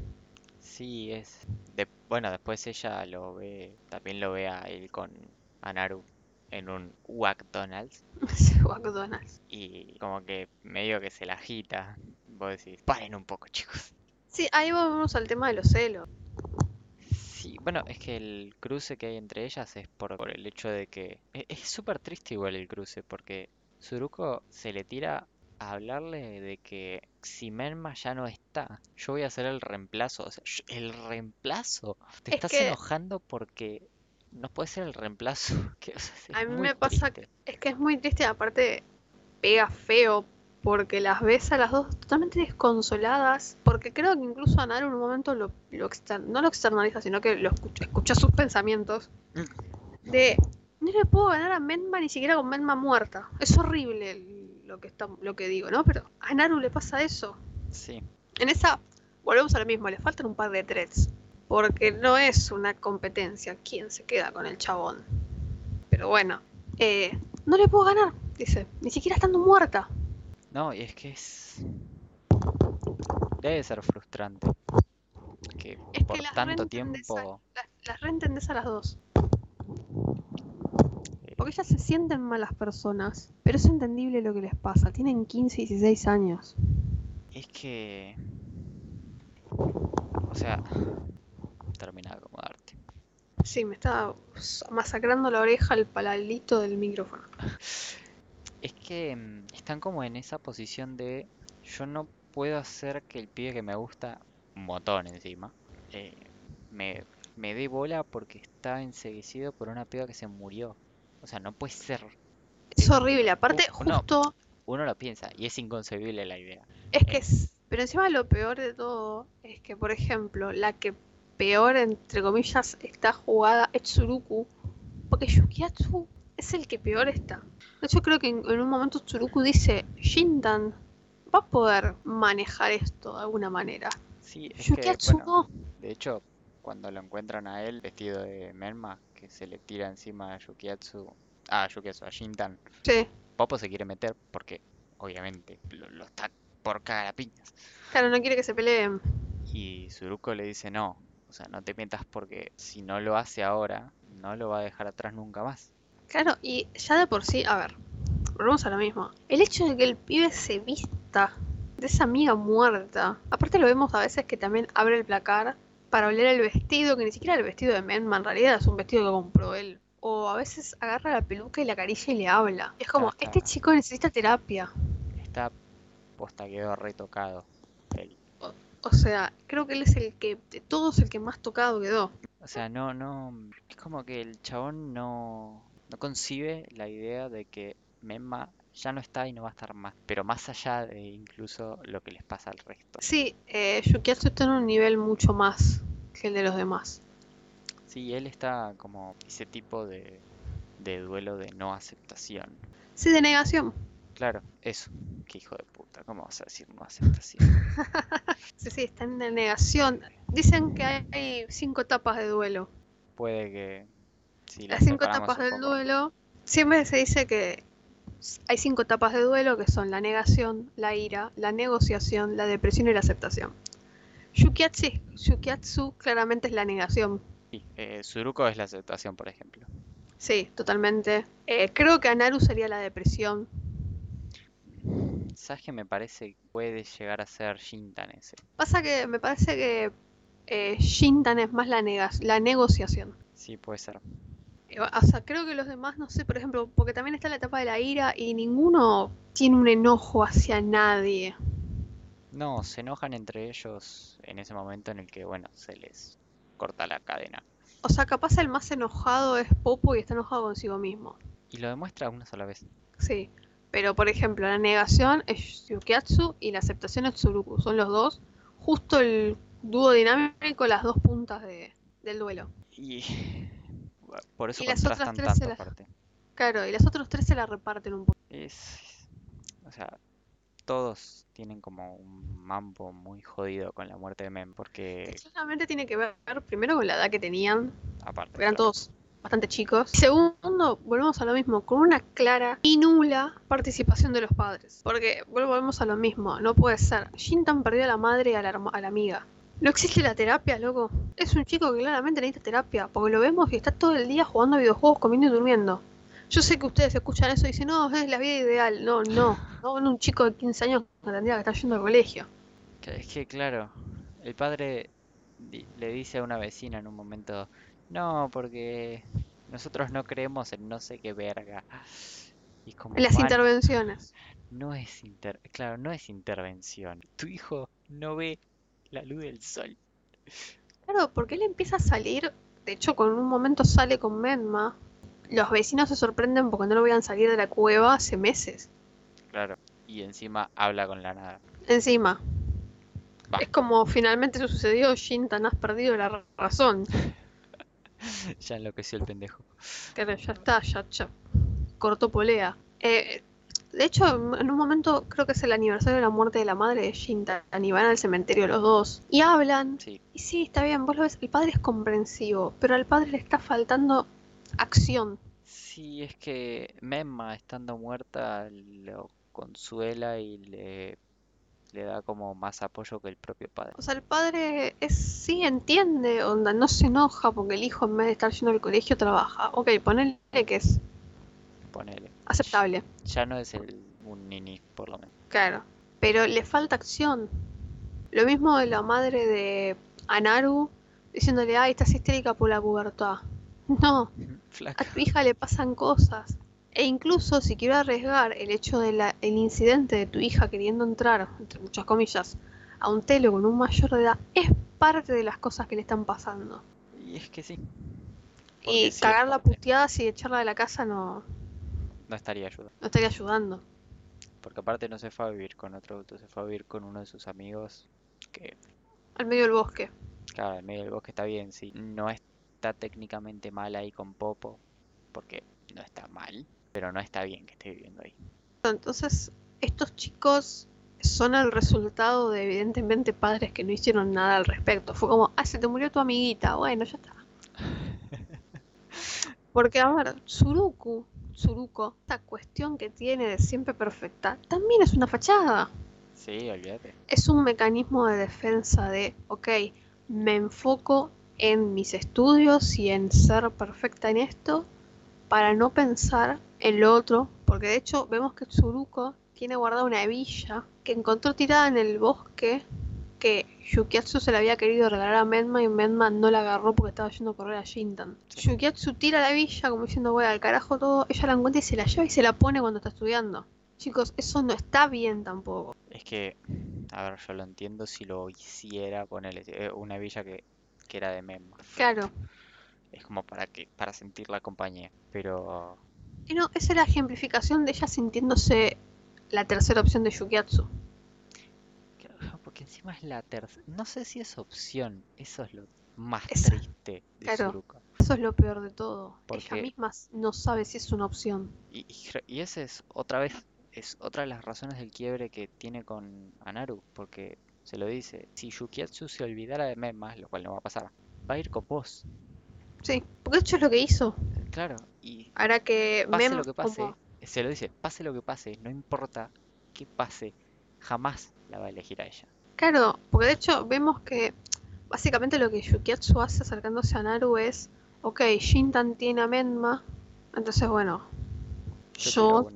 [SPEAKER 1] Sí, es. de- bueno, después ella lo ve, también lo ve a él con Anaru en un McDonald's
[SPEAKER 2] McDonald's.
[SPEAKER 1] y como que medio que se la agita. Decís, paren un poco, chicos.
[SPEAKER 2] Sí, ahí volvemos al tema de los celos.
[SPEAKER 1] Sí, bueno, es que el cruce que hay entre ellas es por, por el hecho de que... e- Es súper triste igual el cruce, porque Suruko se le tira a hablarle de que si Menma ya no está, yo voy a ser el reemplazo. O sea, el reemplazo. Te
[SPEAKER 2] Es
[SPEAKER 1] estás
[SPEAKER 2] que-
[SPEAKER 1] enojando porque no puede ser el reemplazo. Que, o sea,
[SPEAKER 2] A mí me pasa
[SPEAKER 1] triste.
[SPEAKER 2] Es que es muy triste, aparte pega feo porque las ves a las dos totalmente desconsoladas, porque creo que incluso Anaru en un momento lo, lo no lo externaliza, sino que lo escucha, escucha sus pensamientos de no le puedo ganar a Menma ni siquiera con Menma muerta. Es horrible lo que está, lo que digo, ¿no? Pero a Naru le pasa eso.
[SPEAKER 1] Sí,
[SPEAKER 2] En esa, volvemos a lo mismo, le faltan un par de threads. Porque no es una competencia quién se queda con el chabón. Pero bueno, eh, no le puedo ganar, dice, ni siquiera estando muerta.
[SPEAKER 1] No, y es que es... Debe ser frustrante. Que
[SPEAKER 2] Es
[SPEAKER 1] por
[SPEAKER 2] que
[SPEAKER 1] tanto tiempo...
[SPEAKER 2] Las, las reentendés a las dos.
[SPEAKER 1] eh,
[SPEAKER 2] Porque ellas se sienten malas personas. Pero es entendible lo que les pasa. Tienen 15 y 16 años.
[SPEAKER 1] Es que... O sea... Termina de acomodarte.
[SPEAKER 2] Sí, me está masacrando la oreja el palalito del micrófono.
[SPEAKER 1] Es que mm, están como en esa posición de... Yo no puedo hacer que el pibe que me gusta, un montón encima, eh, me, me dé bola porque está enseguecido por una piba que se murió. O sea, no puede ser.
[SPEAKER 2] Es horrible. Aparte, justo
[SPEAKER 1] Uno lo piensa y es inconcebible la idea.
[SPEAKER 2] Es que es, pero encima lo peor de todo es que, por ejemplo, la que peor, entre comillas, está jugada es Tsuruku, porque Yukiatsu es el que peor está. De hecho, creo que en, en un momento Tsuruku dice, Shintan va a poder manejar esto de alguna manera.
[SPEAKER 1] Sí, es que, bueno,
[SPEAKER 2] no.
[SPEAKER 1] de hecho, cuando lo encuentran a él vestido de Menma, que se le tira encima a Yukiatsu, ah, Yukiatsu, a Shintan,
[SPEAKER 2] Sí,
[SPEAKER 1] Popo se quiere meter porque, obviamente, lo, lo está por cagar a piñas.
[SPEAKER 2] claro, no quiere que se peleen.
[SPEAKER 1] Y Suruko le dice no, o sea, no te metas porque si no lo hace ahora, no lo va a dejar atrás nunca más.
[SPEAKER 2] Claro, y ya de por sí, a ver, volvemos a lo mismo. El hecho de que el pibe se vista de esa amiga muerta. Aparte lo vemos a veces que también abre el placar para oler el vestido, que ni siquiera era el vestido de Menma, en realidad es un vestido que compró él. O a veces agarra la peluca y la acaricia y le habla. Es como,
[SPEAKER 1] Está-
[SPEAKER 2] este chico necesita terapia.
[SPEAKER 1] Está posta quedó retocado. él.
[SPEAKER 2] O sea, creo que él es el que, de todos, el que más tocado quedó.
[SPEAKER 1] O sea, no, no, es como que el chabón no, no concibe la idea de que Memma ya no está y no va a estar más, pero más allá de incluso lo que les pasa al resto.
[SPEAKER 2] Sí, eh, Yukiatsu está en un nivel mucho más que el de los demás.
[SPEAKER 1] Sí, él está como ese tipo de, de duelo de no aceptación.
[SPEAKER 2] Sí, de negación.
[SPEAKER 1] Claro, eso, qué hijo de puta, ¿cómo vas a decir no aceptación?
[SPEAKER 2] Sí, sí, está en negación. Dicen que hay cinco etapas de duelo.
[SPEAKER 1] Puede que si
[SPEAKER 2] Las
[SPEAKER 1] las
[SPEAKER 2] cinco etapas del duelo. Siempre se dice que hay cinco etapas de duelo que son la negación, la ira, la negociación, la depresión y la aceptación. Yukiatsu, Yukiatsu claramente es la negación.
[SPEAKER 1] Sí, eh, Suruko es la aceptación, por ejemplo.
[SPEAKER 2] Sí, totalmente. Eh, creo que Anaru sería la depresión.
[SPEAKER 1] ¿Sabes que me parece que puede llegar a ser Shintan ese?
[SPEAKER 2] Pasa que me parece que eh, Shintan es más la, nega- la negociación.
[SPEAKER 1] Sí, puede ser.
[SPEAKER 2] Eh, O sea, creo que los demás, no sé, por ejemplo, porque también está la etapa de la ira y ninguno tiene un enojo hacia nadie.
[SPEAKER 1] No, se enojan entre ellos en ese momento en el que, bueno, se les corta la cadena.
[SPEAKER 2] O sea, capaz el más enojado es Popo y está enojado consigo mismo.
[SPEAKER 1] Y lo demuestra una sola vez.
[SPEAKER 2] Sí. Pero, por ejemplo, la negación es Yukiatsu y la aceptación es Tsuruku. Son los dos, justo el dúo dinámico, las dos puntas de- del duelo.
[SPEAKER 1] Y por eso
[SPEAKER 2] Y las otras tres se
[SPEAKER 1] tanto aparte.
[SPEAKER 2] Claro, y las otras tres se la reparten un poco.
[SPEAKER 1] Es, o sea, todos tienen como un mambo muy jodido con la muerte de Mem, porque
[SPEAKER 2] Claramente tiene que ver primero con la edad que tenían,
[SPEAKER 1] aparte,
[SPEAKER 2] eran
[SPEAKER 1] claro,
[SPEAKER 2] todos bastante chicos. Y segundo, volvemos a lo mismo, con una clara y nula participación de los padres. Porque vol- volvemos a lo mismo, no puede ser. Shintan perdió a la madre y a la, a la amiga. No existe la terapia, loco. Es un chico que claramente necesita terapia, porque lo vemos y está todo el día jugando videojuegos, comiendo y durmiendo. Yo sé que ustedes escuchan eso y dicen, no, es la vida ideal. No, no. No, no un chico de 15 años que tendría que estar yendo al colegio.
[SPEAKER 1] Es que, claro, el padre le dice a una vecina en un momento, no, porque nosotros no creemos en no sé qué verga. Y como,
[SPEAKER 2] En las
[SPEAKER 1] "Man,
[SPEAKER 2] intervenciones.
[SPEAKER 1] no es inter, claro, no es intervención. Tu hijo no ve la luz del sol.
[SPEAKER 2] Claro, porque él empieza a salir, de hecho con un momento sale con Menma, los vecinos se sorprenden porque no lo veían salir de la cueva hace meses.
[SPEAKER 1] Claro. Y encima habla con la nada.
[SPEAKER 2] Encima.
[SPEAKER 1] Va.
[SPEAKER 2] Es como finalmente sucedió, Shintan, has perdido la ra- razón.
[SPEAKER 1] Ya enloqueció el pendejo.
[SPEAKER 2] Claro, ya está, ya, ya cortó polea. Eh, de hecho, en un momento creo que es el aniversario de la muerte de la madre de Shintan y van al cementerio los dos y hablan.
[SPEAKER 1] Sí,
[SPEAKER 2] Y sí, está bien, vos lo ves, el padre es comprensivo, pero al padre le está faltando acción.
[SPEAKER 1] sí, es que Memma estando muerta lo consuela y le, le da como más apoyo que el propio padre.
[SPEAKER 2] O sea, el padre es, sí entiende, onda, no se enoja porque el hijo en vez de estar yendo al colegio trabaja. Ok, ponele que es
[SPEAKER 1] Ponele.
[SPEAKER 2] aceptable.
[SPEAKER 1] Ya no es el, un nini, por lo menos.
[SPEAKER 2] Claro, pero le falta acción. Lo mismo de la madre de Anaru diciéndole, ay, estás histérica por la pubertad. No, a tu hija le pasan cosas. E incluso si quiero arriesgar el hecho del incidente de tu hija queriendo entrar, entre muchas comillas, a un telo con un mayor de edad, es parte de las cosas que le están pasando.
[SPEAKER 1] Y es que sí.
[SPEAKER 2] Y
[SPEAKER 1] sí
[SPEAKER 2] cagar la puteada y echarla de la casa no,
[SPEAKER 1] No estaría ayuda.
[SPEAKER 2] no estaría ayudando.
[SPEAKER 1] Porque aparte no se fue a vivir con otro auto, se fue a vivir con uno de sus amigos que,
[SPEAKER 2] Al medio del bosque.
[SPEAKER 1] claro, en medio del bosque está bien, sí. No está técnicamente mal ahí con Popo, porque no está mal, pero no está bien que esté viviendo ahí.
[SPEAKER 2] Entonces, estos chicos son el resultado de evidentemente padres que no hicieron nada al respecto. Fue como, ah, se te murió tu amiguita. Bueno, ya está. Porque, a ver, Tsuruku, Tsuruko, esta cuestión que tiene de siempre perfecta, también es una fachada.
[SPEAKER 1] Sí, olvídate.
[SPEAKER 2] Es un mecanismo de defensa de, ok, me enfoco en mis estudios y en ser perfecta en esto para no pensar en lo otro, porque de hecho vemos que Tsuruko tiene guardada una hebilla que encontró tirada en el bosque que Yukiatsu se la había querido regalar a Menma y Menma no la agarró porque estaba yendo a correr a Shintan. Yukiatsu tira la hebilla como diciendo, voy al carajo todo, ella la encuentra y se la lleva y se la pone cuando está estudiando. Chicos, eso no está bien tampoco.
[SPEAKER 1] Es que, a ver, yo lo entiendo si lo hiciera, ponele, eh, una villa que, que era de Memma.
[SPEAKER 2] Claro.
[SPEAKER 1] Es como para que, para sentir la compañía. Pero
[SPEAKER 2] Y no, esa es la ejemplificación de ella sintiéndose la tercera opción de Yukiatsu.
[SPEAKER 1] Porque encima es la tercera. No sé si es opción. Eso es lo más
[SPEAKER 2] Esa-
[SPEAKER 1] triste de
[SPEAKER 2] claro.
[SPEAKER 1] Tsuruko.
[SPEAKER 2] Eso es lo peor de todo.
[SPEAKER 1] Porque-
[SPEAKER 2] Ella misma no sabe si es una opción.
[SPEAKER 1] Y, y, y ese es otra vez. Es otra de las razones del quiebre que tiene con Anaru. Porque se lo dice. Si Yukiatsu se olvidara de Memma, lo cual no va a pasar, va a ir con vos.
[SPEAKER 2] Sí, porque hecho es lo que hizo.
[SPEAKER 1] Claro. Y
[SPEAKER 2] Hará que
[SPEAKER 1] pase
[SPEAKER 2] Mem
[SPEAKER 1] lo que pase,
[SPEAKER 2] como-
[SPEAKER 1] se lo dice. Pase lo que pase, no importa qué pase, jamás la va a elegir a ella.
[SPEAKER 2] Claro, porque de hecho vemos que básicamente lo que Yukiatsu hace acercándose a Naru es, ok, Shintan tiene a Menma, entonces bueno,
[SPEAKER 1] Yo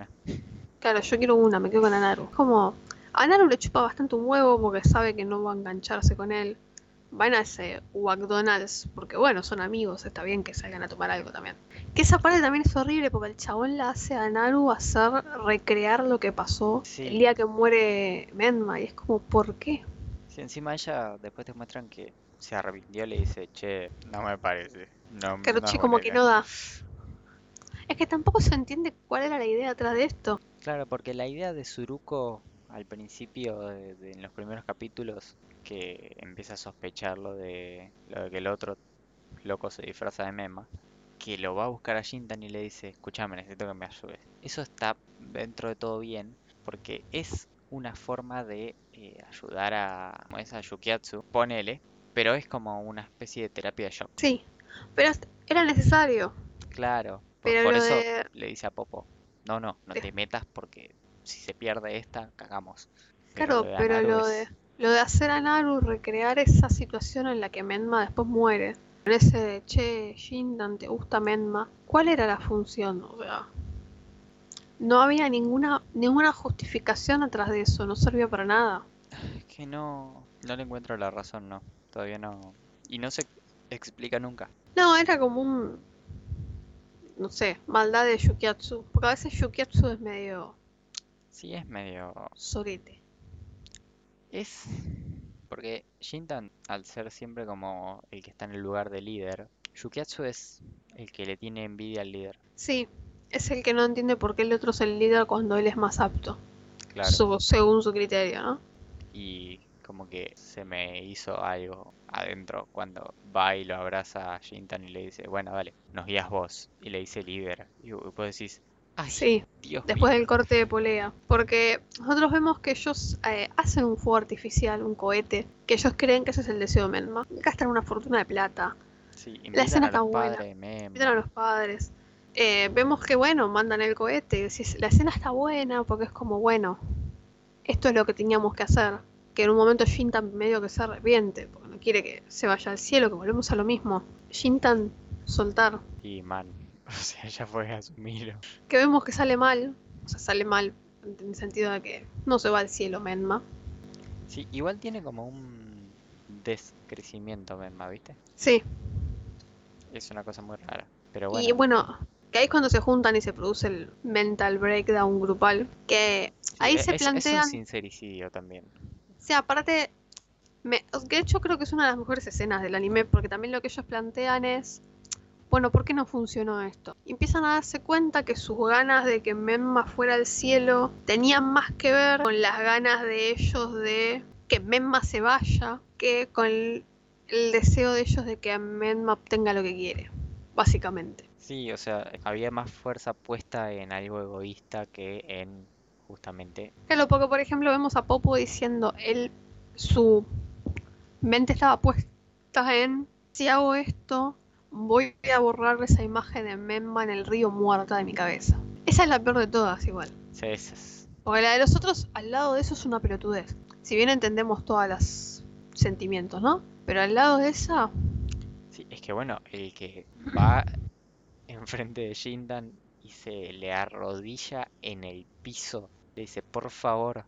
[SPEAKER 2] claro, yo quiero una, me quedo con Anaru. Es como, a Naru le chupa bastante un huevo porque sabe que no va a engancharse con él. Van a ese McDonald's, porque bueno, son amigos, está bien que salgan a tomar algo también. Que esa parte también es horrible porque el chabón la hace a Naru hacer recrear lo que pasó
[SPEAKER 1] Sí.
[SPEAKER 2] el día que muere Menma. Y es como, ¿por qué?
[SPEAKER 1] Si encima ella después te muestran que se arrepintió, le dice, che, no me parece. No,
[SPEAKER 2] Claro,
[SPEAKER 1] no
[SPEAKER 2] che, como que
[SPEAKER 1] idea".
[SPEAKER 2] no da. Es que tampoco se entiende cuál era la idea atrás de esto.
[SPEAKER 1] Claro, porque la idea de Suruko al principio, de, de- en los primeros capítulos, que empieza a sospechar lo de, lo de que el otro loco se disfraza de Mema, que lo va a buscar a Shintan y le dice, escúchame, necesito que me ayudes. Eso está dentro de todo bien, porque es una forma de eh, ayudar a, como es a Yukiatsu, ponele, pero es como una especie de terapia de shock.
[SPEAKER 2] Sí, pero era necesario.
[SPEAKER 1] Claro, por,
[SPEAKER 2] Pero
[SPEAKER 1] por eso
[SPEAKER 2] de-
[SPEAKER 1] le dice a Popo, no, no, no
[SPEAKER 2] Sí.
[SPEAKER 1] te metas porque si se pierde esta, cagamos.
[SPEAKER 2] Claro, pero lo
[SPEAKER 1] es-
[SPEAKER 2] de, lo de hacer a Naru recrear esa situación en la que Menma después muere. En ese de, che, Shindan, ¿te gusta Menma? ¿Cuál era la función? O sea, no había ninguna, ninguna justificación atrás de eso, no servía para nada.
[SPEAKER 1] Es que no, no le encuentro la razón, no, todavía no. Y no se explica nunca.
[SPEAKER 2] No, era como un, no sé, maldad de Yukiatsu. Porque a veces Yukiatsu es medio
[SPEAKER 1] Sí, es medio...
[SPEAKER 2] sorete.
[SPEAKER 1] Es... Porque Shintan, al ser siempre como el que está en el lugar de líder, Yukiatsu es el que le tiene envidia al líder.
[SPEAKER 2] Sí, es el que no entiende por qué el otro es el líder cuando él es más apto.
[SPEAKER 1] Claro.
[SPEAKER 2] su- según su criterio, ¿no?
[SPEAKER 1] Y como que se me hizo algo adentro cuando va y lo abraza a Shintan y le dice, bueno, dale, nos guías vos. Y le dice líder. Y vos decís, ay,
[SPEAKER 2] Sí,
[SPEAKER 1] Dios
[SPEAKER 2] después
[SPEAKER 1] mío.
[SPEAKER 2] del corte de polea. Porque nosotros vemos que ellos eh, hacen un fuego artificial, un cohete, que ellos creen que ese es el deseo de Menma. Gastan una fortuna de plata,
[SPEAKER 1] Sí,
[SPEAKER 2] la escena está buena. invitan a los padres. Eh, vemos que, bueno, mandan el cohete. la escena está buena porque es como, bueno, esto es lo que teníamos que hacer. Que en un momento Shintan medio que se arrepiente, porque no quiere que se vaya al cielo, que volvemos a lo mismo. Shintan, soltar.
[SPEAKER 1] Y man, o sea, ya fue a asumir.
[SPEAKER 2] Que vemos que sale mal, o sea, sale mal en el sentido de que no se va al cielo Menma.
[SPEAKER 1] Sí, igual tiene como un descrecimiento Menma, ¿viste?
[SPEAKER 2] Sí,
[SPEAKER 1] Es una cosa muy rara. Pero
[SPEAKER 2] y
[SPEAKER 1] bueno,
[SPEAKER 2] bueno, que ahí es cuando se juntan y se produce el mental breakdown grupal, que
[SPEAKER 1] sí,
[SPEAKER 2] ahí
[SPEAKER 1] e-
[SPEAKER 2] se
[SPEAKER 1] es, es un
[SPEAKER 2] plantean...
[SPEAKER 1] sincericidio también.
[SPEAKER 2] Sí, aparte, me, de hecho creo que es una de las mejores escenas del anime, porque también lo que ellos plantean es, bueno, ¿por qué no funcionó esto? Y empiezan a darse cuenta que sus ganas de que Menma fuera al cielo tenían más que ver con las ganas de ellos de que Menma se vaya, que con el, el deseo de ellos de que Menma obtenga lo que quiere, básicamente.
[SPEAKER 1] Sí, o sea, había más fuerza puesta en algo egoísta que en justamente...
[SPEAKER 2] Claro, porque por ejemplo vemos a Popo diciendo, él, su mente estaba puesta en, si hago esto, voy a borrar esa imagen de Memma en el río muerta de mi cabeza. Esa es la peor de todas igual.
[SPEAKER 1] Sí, es- es-
[SPEAKER 2] Porque la de los otros, al lado de eso es una pelotudez. Si bien entendemos todos los sentimientos, ¿no? Pero al lado de esa,
[SPEAKER 1] sí, es que bueno, el que va enfrente de Shindan y se le arrodilla en el piso, le dice, por favor,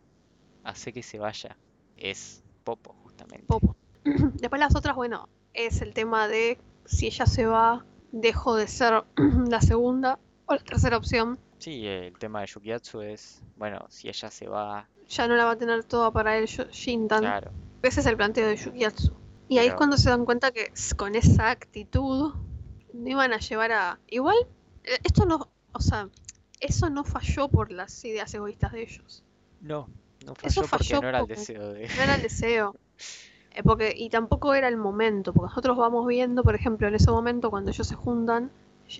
[SPEAKER 1] hace que se vaya, es Popo, justamente.
[SPEAKER 2] Popo. Después las otras, bueno, es el tema de si ella se va, dejo de ser la segunda o la tercera opción.
[SPEAKER 1] Sí, el tema de Yukiatsu es, bueno, si ella se va,
[SPEAKER 2] ya no la va a tener toda para él Shintan.
[SPEAKER 1] claro,
[SPEAKER 2] Ese es el planteo de Yukiatsu. Y ahí es cuando se dan cuenta que con esa actitud no iban a llevar a... Igual, eh, esto no... O sea, eso no falló por las ideas egoístas de ellos.
[SPEAKER 1] no, no
[SPEAKER 2] Eso
[SPEAKER 1] falló porque
[SPEAKER 2] falló
[SPEAKER 1] no era el deseo de...
[SPEAKER 2] No era el deseo. Eh, porque, y tampoco era el momento, porque nosotros vamos viendo, por ejemplo, en ese momento cuando ellos se juntan,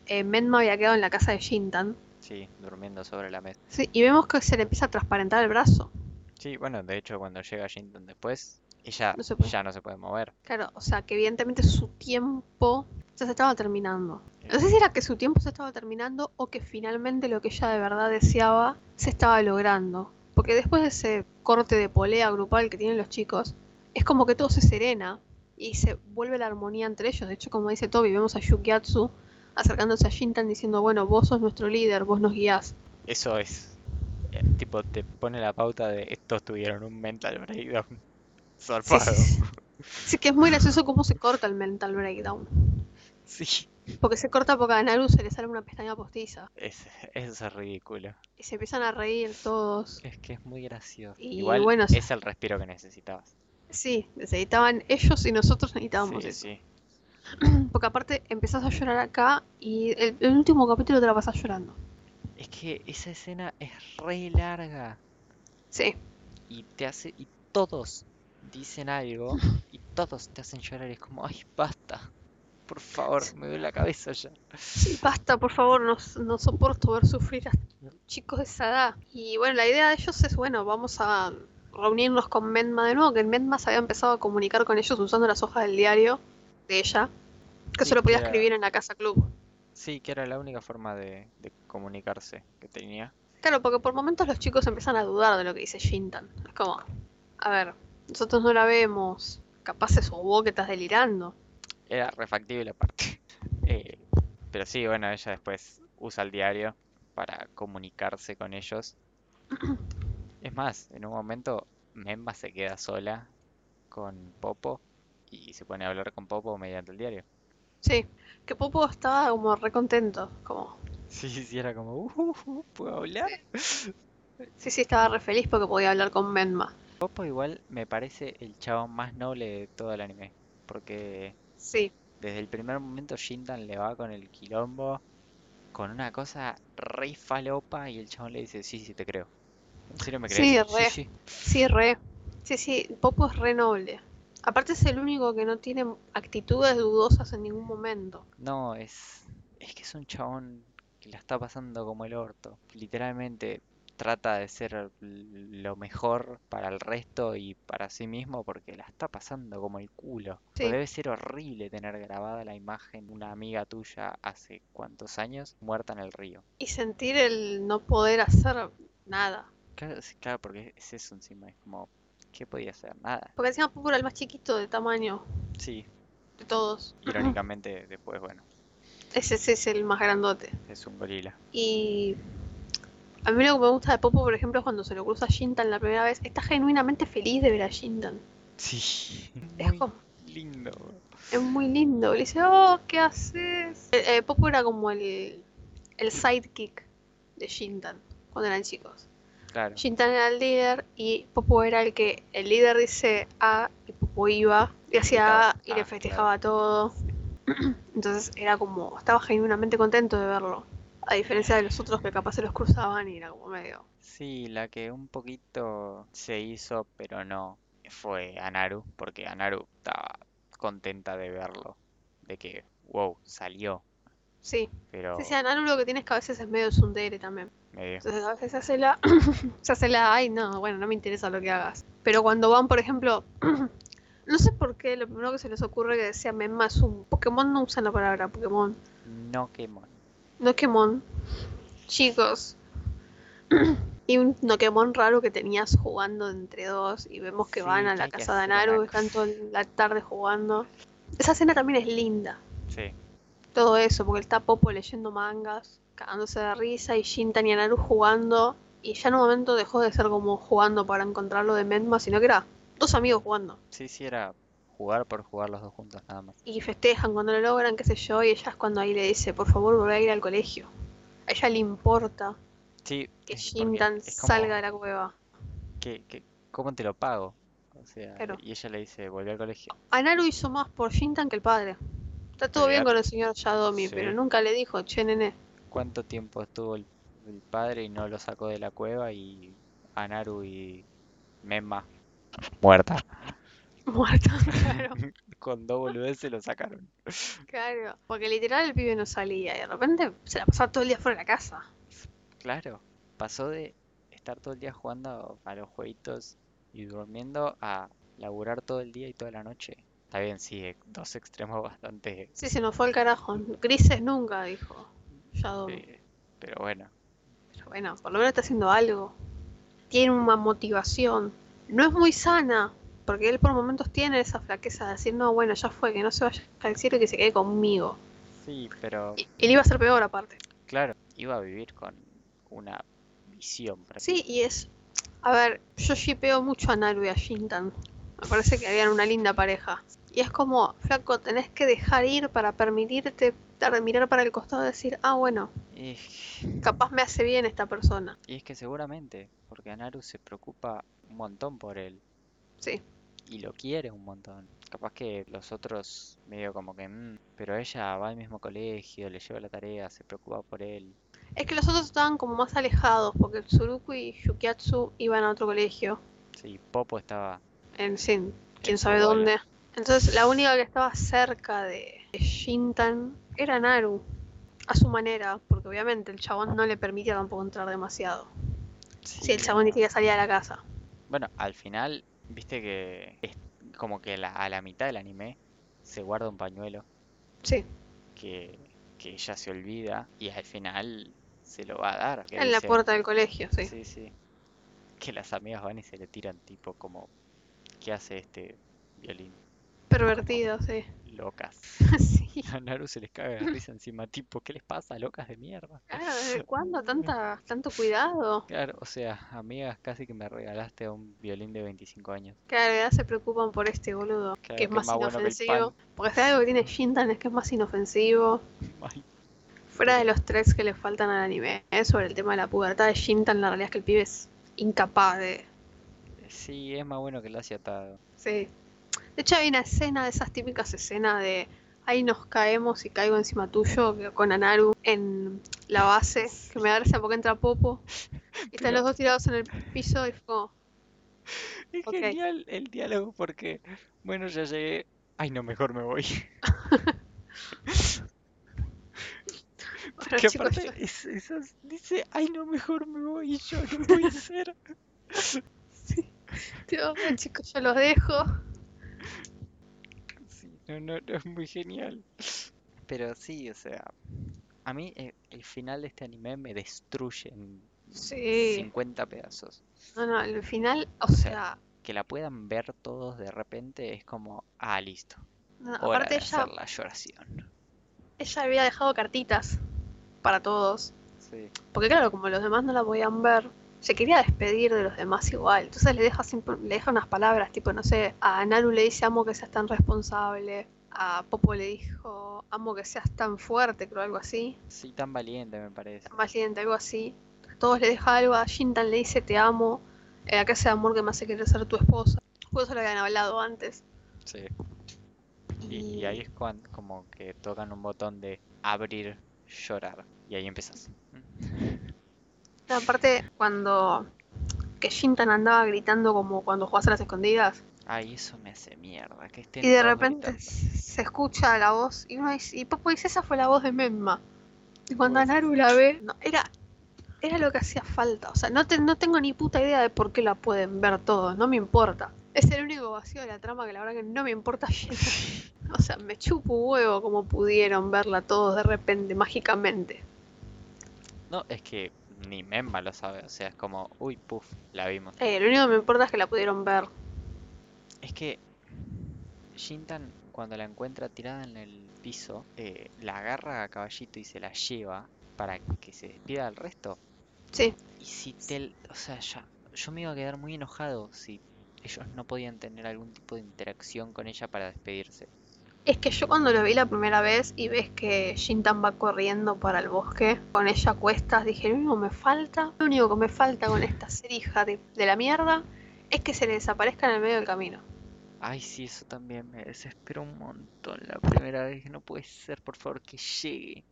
[SPEAKER 2] eh, Menma había quedado en la casa de Shintan.
[SPEAKER 1] Sí, durmiendo sobre la mesa.
[SPEAKER 2] Sí, y vemos que se le empieza a transparentar el brazo.
[SPEAKER 1] Sí, bueno, de hecho cuando llega Shinton después, ella
[SPEAKER 2] No se puede.
[SPEAKER 1] ya no se puede mover.
[SPEAKER 2] Claro, o sea, que evidentemente su tiempo ya se estaba terminando. No sé si era que su tiempo se estaba terminando o que finalmente lo que ella de verdad deseaba se estaba logrando. Porque después de ese corte de polea grupal que tienen los chicos, es como que todo se serena y se vuelve la armonía entre ellos. De hecho, como dice Toby, vemos a Yukiatsu acercándose a Shintan diciendo, bueno, vos sos nuestro líder, vos nos guías.
[SPEAKER 1] Eso es, eh, tipo, te pone la pauta de estos tuvieron un mental breakdown zarpado.
[SPEAKER 2] sí, sí. Sí, que es muy gracioso cómo se corta el mental breakdown.
[SPEAKER 1] Sí,
[SPEAKER 2] Porque se corta porque a Naru se le sale una pestaña postiza.
[SPEAKER 1] es, es ridículo.
[SPEAKER 2] Y se empiezan a reír todos.
[SPEAKER 1] Es que es muy gracioso.
[SPEAKER 2] Y
[SPEAKER 1] Igual
[SPEAKER 2] bueno,
[SPEAKER 1] es el respiro que necesitabas.
[SPEAKER 2] Sí, necesitaban ellos y nosotros necesitábamos
[SPEAKER 1] Sí,
[SPEAKER 2] eso.
[SPEAKER 1] sí.
[SPEAKER 2] Porque aparte empezás a llorar acá y el, el último capítulo te la pasás llorando.
[SPEAKER 1] Es que esa escena es re larga
[SPEAKER 2] Sí,
[SPEAKER 1] y te hace y todos dicen algo y todos te hacen llorar y es como, ay, basta. Por favor, me duele la cabeza ya.
[SPEAKER 2] sí, basta, por favor, no, no soporto ver sufrir a chicos de esa edad. Y bueno, la idea de ellos es, bueno, vamos a reunirnos con Menma de nuevo, que Menma se había empezado a comunicar con ellos usando las hojas del diario de ella, que
[SPEAKER 1] Sí,
[SPEAKER 2] solo podía
[SPEAKER 1] que era-
[SPEAKER 2] escribir en la casa club.
[SPEAKER 1] Sí, que era la única forma de, de comunicarse que tenía.
[SPEAKER 2] Claro, porque por momentos los chicos empiezan a dudar de lo que dice Shintan. Es como, a ver, nosotros no la vemos, capaz es vos que estás delirando.
[SPEAKER 1] Era refactible aparte. Eh, pero sí, bueno, ella después usa el diario para comunicarse con ellos. Es más, en un momento Memba se queda sola con Popo y se pone a hablar con Popo mediante el diario.
[SPEAKER 2] Sí, que Popo estaba como re contento, como,
[SPEAKER 1] Sí, sí, era como, uh, uh, ¿puedo hablar?
[SPEAKER 2] sí, sí, estaba re feliz porque podía hablar con Menma.
[SPEAKER 1] Popo igual me parece el chabón más noble de todo el anime. Porque
[SPEAKER 2] Sí,
[SPEAKER 1] desde el primer momento Shintan le va con el quilombo, con una cosa re falopa y el chabón le dice, sí, sí, te creo. ¿En serio me
[SPEAKER 2] Sí,
[SPEAKER 1] crees?
[SPEAKER 2] re.
[SPEAKER 1] sí.
[SPEAKER 2] Sí, re. Sí, sí, Popo es re noble. Aparte es el único que no tiene actitudes dudosas en ningún momento.
[SPEAKER 1] No, es. Es que es un chabón que la está pasando como el orto. Literalmente trata de ser lo mejor para el resto y para sí mismo porque la está pasando como el culo.
[SPEAKER 2] Sí,
[SPEAKER 1] debe ser horrible tener grabada la imagen de una amiga tuya hace cuántos años muerta en el río.
[SPEAKER 2] y sentir el no poder hacer nada.
[SPEAKER 1] Claro, sí, claro, porque es eso encima, es como, ¿qué podía hacer? Nada.
[SPEAKER 2] Porque encima Popo era el más chiquito de tamaño
[SPEAKER 1] Sí,
[SPEAKER 2] de todos.
[SPEAKER 1] irónicamente después, bueno,
[SPEAKER 2] Ese, ese es el más grandote.
[SPEAKER 1] es un gorila.
[SPEAKER 2] Y a mí lo que me gusta de Popo, por ejemplo, es cuando se lo cruza a Shintan la primera vez. Está genuinamente feliz de ver a Shintan.
[SPEAKER 1] Sí,
[SPEAKER 2] Es como,
[SPEAKER 1] lindo.
[SPEAKER 2] es muy lindo. Le dice, oh, ¿qué haces? Eh, eh, Popo era como el, el sidekick de Shintan cuando eran chicos.
[SPEAKER 1] Claro,
[SPEAKER 2] Shintan era el líder y Popo era el que el líder dice A y Popo iba y hacía A y le
[SPEAKER 1] claro.
[SPEAKER 2] festejaba todo. Entonces era como, estaba genuinamente contento de verlo. A diferencia de los otros que capaz se los cruzaban y era como medio.
[SPEAKER 1] sí, la que un poquito se hizo, pero no, fue Anaru, porque Anaru estaba contenta de verlo, de que, wow, salió,
[SPEAKER 2] Sí,
[SPEAKER 1] pero
[SPEAKER 2] sí, sí, Naru lo que tiene es que a veces es medio tsundere también.
[SPEAKER 1] medio,
[SPEAKER 2] Entonces a veces se hace la, se hace la, ay no, bueno, no me interesa lo que hagas. Pero cuando van, por ejemplo, no sé por qué, lo primero que se les ocurre que decía Memma es un Pokémon, no usan la palabra Pokémon,
[SPEAKER 1] no quemón.
[SPEAKER 2] no Pokémon. Chicos. Y un Pokémon raro que tenías jugando entre dos y vemos que
[SPEAKER 1] Sí,
[SPEAKER 2] van a la casa de
[SPEAKER 1] hacer una
[SPEAKER 2] Naru,
[SPEAKER 1] co-
[SPEAKER 2] están toda la tarde jugando. Esa escena también es linda.
[SPEAKER 1] Sí,
[SPEAKER 2] todo eso, porque está Popo leyendo mangas, cagándose de risa, y Shintan y Anaru jugando, y ya en un momento dejó de ser como jugando para encontrarlo de Menma, sino que era dos amigos jugando.
[SPEAKER 1] sí, sí, era jugar por jugar los dos juntos nada más.
[SPEAKER 2] Y festejan cuando lo logran, qué sé yo, y ella es cuando ahí le dice, por favor, volvé a ir al colegio. A ella le importa
[SPEAKER 1] Sí,
[SPEAKER 2] que Shintan salga de la cueva.
[SPEAKER 1] que, que- ¿cómo te lo pago? O sea,
[SPEAKER 2] Claro.
[SPEAKER 1] y ella le dice, volví al colegio.
[SPEAKER 2] Anaru hizo más por Shintan que el padre. Está todo bien con el señor Yadomi,
[SPEAKER 1] Sí.
[SPEAKER 2] pero nunca le dijo, che, nene.
[SPEAKER 1] ¿Cuánto tiempo estuvo el, el padre y no lo sacó de la cueva y Anaru y Memma muerta?
[SPEAKER 2] Muerto, claro.
[SPEAKER 1] Con dos boludeces lo sacaron.
[SPEAKER 2] Claro, porque literal el pibe no salía y de repente se la pasaba todo el día fuera de la casa.
[SPEAKER 1] Claro, pasó de estar todo el día jugando a los jueguitos y durmiendo a laburar todo el día y toda la noche. Está bien, sí, eh, dos extremos bastante...
[SPEAKER 2] Sí, se nos fue el carajo. Grises nunca, dijo Shadow.
[SPEAKER 1] pero bueno,
[SPEAKER 2] Pero bueno, por lo menos está haciendo algo. Tiene una motivación. No es muy sana, porque él por momentos tiene esa flaqueza de decir, no, bueno, ya fue, que no se vaya al cielo y que se quede conmigo.
[SPEAKER 1] sí, pero
[SPEAKER 2] Y, le iba a ser peor aparte.
[SPEAKER 1] claro, iba a vivir con una visión
[SPEAKER 2] Sí, y es... A ver, yo shipeo mucho a Naru y a Shintan. Me parece que habían una linda pareja. Y es como, flaco, tenés que dejar ir para permitirte mirar para el costado y decir, ah, bueno,
[SPEAKER 1] Y,
[SPEAKER 2] capaz me hace bien esta persona.
[SPEAKER 1] y es que seguramente, porque Anaru se preocupa un montón por él
[SPEAKER 2] Sí,
[SPEAKER 1] y lo quiere un montón. Capaz que los otros medio como que, "Mm", pero ella va al mismo colegio, le lleva la tarea, se preocupa por él.
[SPEAKER 2] Es que los otros estaban como más alejados, porque Tsuruku y Yukiatsu iban a otro colegio,
[SPEAKER 1] Sí, Popo estaba
[SPEAKER 2] en sin quién sabe dónde. Entonces la única que estaba cerca de, Shintan era Naru, a su manera, porque obviamente el chabón no le permitía tampoco entrar demasiado. Si el
[SPEAKER 1] Sí,
[SPEAKER 2] chabón ni siquiera salía de la casa.
[SPEAKER 1] Bueno, al final, viste que es como que la- a la mitad del anime se guarda un pañuelo
[SPEAKER 2] Sí,
[SPEAKER 1] que, que ella se olvida y al final se lo va a dar.
[SPEAKER 2] en la puerta del colegio, sí.
[SPEAKER 1] Sí, sí. Que las amigas van y se le tiran tipo como, ¿qué hace este violín?
[SPEAKER 2] Pervertido, sí.
[SPEAKER 1] Locas.
[SPEAKER 2] sí.
[SPEAKER 1] A Naru se les caga de risa encima, tipo, ¿qué les pasa, locas de mierda?
[SPEAKER 2] Claro, ¿desde cuándo tanta, tanto cuidado?
[SPEAKER 1] Claro, o sea, amigas, casi que me regalaste un violín de 25 años.
[SPEAKER 2] Claro, ya se preocupan por este boludo,
[SPEAKER 1] Claro,
[SPEAKER 2] que es más
[SPEAKER 1] bueno
[SPEAKER 2] inofensivo. Porque si algo que tiene Shintan es que es más inofensivo.
[SPEAKER 1] Ay,
[SPEAKER 2] Fuera de los tres que le faltan al anime, ¿eh? sobre el tema de la pubertad de Shintan, la realidad es que el pibe es incapaz de...
[SPEAKER 1] Sí, es más bueno que el Asia atado.
[SPEAKER 2] Sí. De hecho hay una escena de esas típicas escenas de ahí nos caemos y caigo encima tuyo con Anaru en la base, que me da gracia porque entra Popo Y están los dos tirados en el piso y fue como,
[SPEAKER 1] Es genial el diálogo porque, bueno, ya llegué. Ay, no, mejor me voy.
[SPEAKER 2] bueno
[SPEAKER 1] Que
[SPEAKER 2] chicos,
[SPEAKER 1] aparte es- esas- dice, ay, no, mejor me voy. Y yo, no puede ser.
[SPEAKER 2] yo, bueno, chicos, yo los dejo.
[SPEAKER 1] Sí, no, no, no, es muy genial. Pero sí, o sea, a mí eh, el final de este anime me destruye en
[SPEAKER 2] Sí.
[SPEAKER 1] 50 pedazos.
[SPEAKER 2] No, no, al final, o
[SPEAKER 1] O sea,
[SPEAKER 2] sea,
[SPEAKER 1] Que la puedan ver todos de repente es como, ah, listo,
[SPEAKER 2] no,
[SPEAKER 1] hora
[SPEAKER 2] aparte
[SPEAKER 1] de
[SPEAKER 2] ella,
[SPEAKER 1] hacer la lloración.
[SPEAKER 2] ella había dejado cartitas para todos.
[SPEAKER 1] Sí.
[SPEAKER 2] Porque claro, como los demás no la podían ver, se quería despedir de los demás igual. Entonces le deja, le deja unas palabras, tipo, no sé, a Naru le dice amo que seas tan responsable, a Popo le dijo amo que seas tan fuerte, creo algo así,
[SPEAKER 1] Sí, tan valiente me parece.
[SPEAKER 2] tan valiente, algo así. Todos le deja algo, a Shintan le dice te amo, eh, acá ese amor que me hace querer ser tu esposa. Por eso lo habían hablado antes.
[SPEAKER 1] Sí. Y, y ahí es cuando como que tocan un botón de abrir, llorar. Y ahí empiezas.
[SPEAKER 2] No, Aparte, cuando que Shintan andaba gritando como cuando jugás a las escondidas,
[SPEAKER 1] Ay, eso me hace mierda. Que estén
[SPEAKER 2] y de repente
[SPEAKER 1] gritando.
[SPEAKER 2] se escucha la voz, y uno dice, y Popo dice, esa fue la voz de Memma. Y cuando
[SPEAKER 1] Pues-
[SPEAKER 2] Naru la ve, no, era, era lo que hacía falta. O sea, no, te- no tengo ni puta idea de por qué la pueden ver todos, no me importa. Es el único vacío de la trama que la verdad que no me importa. O sea, me chupo huevo como pudieron verla todos de repente, mágicamente.
[SPEAKER 1] No, es que ni Memma lo sabe. O sea, es como, uy, puff, la vimos.
[SPEAKER 2] Eh, lo único que me importa es que la pudieron ver.
[SPEAKER 1] Es que Shintan, cuando la encuentra tirada en el piso, eh, la agarra a caballito y se la lleva para que se despida del resto.
[SPEAKER 2] Sí,
[SPEAKER 1] Y si te, o sea, ya, yo me iba a quedar muy enojado si ellos no podían tener algún tipo de interacción con ella para despedirse.
[SPEAKER 2] Es que yo cuando lo vi la primera vez y ves que Shintan va corriendo para el bosque con ella a cuestas, dije, lo único que me falta, lo único que me falta con esta ser hija de, de la mierda es que se le desaparezca en el medio del camino.
[SPEAKER 1] Ay, sí, eso también me desesperó un montón la primera vez. No puede ser, por favor, que llegue.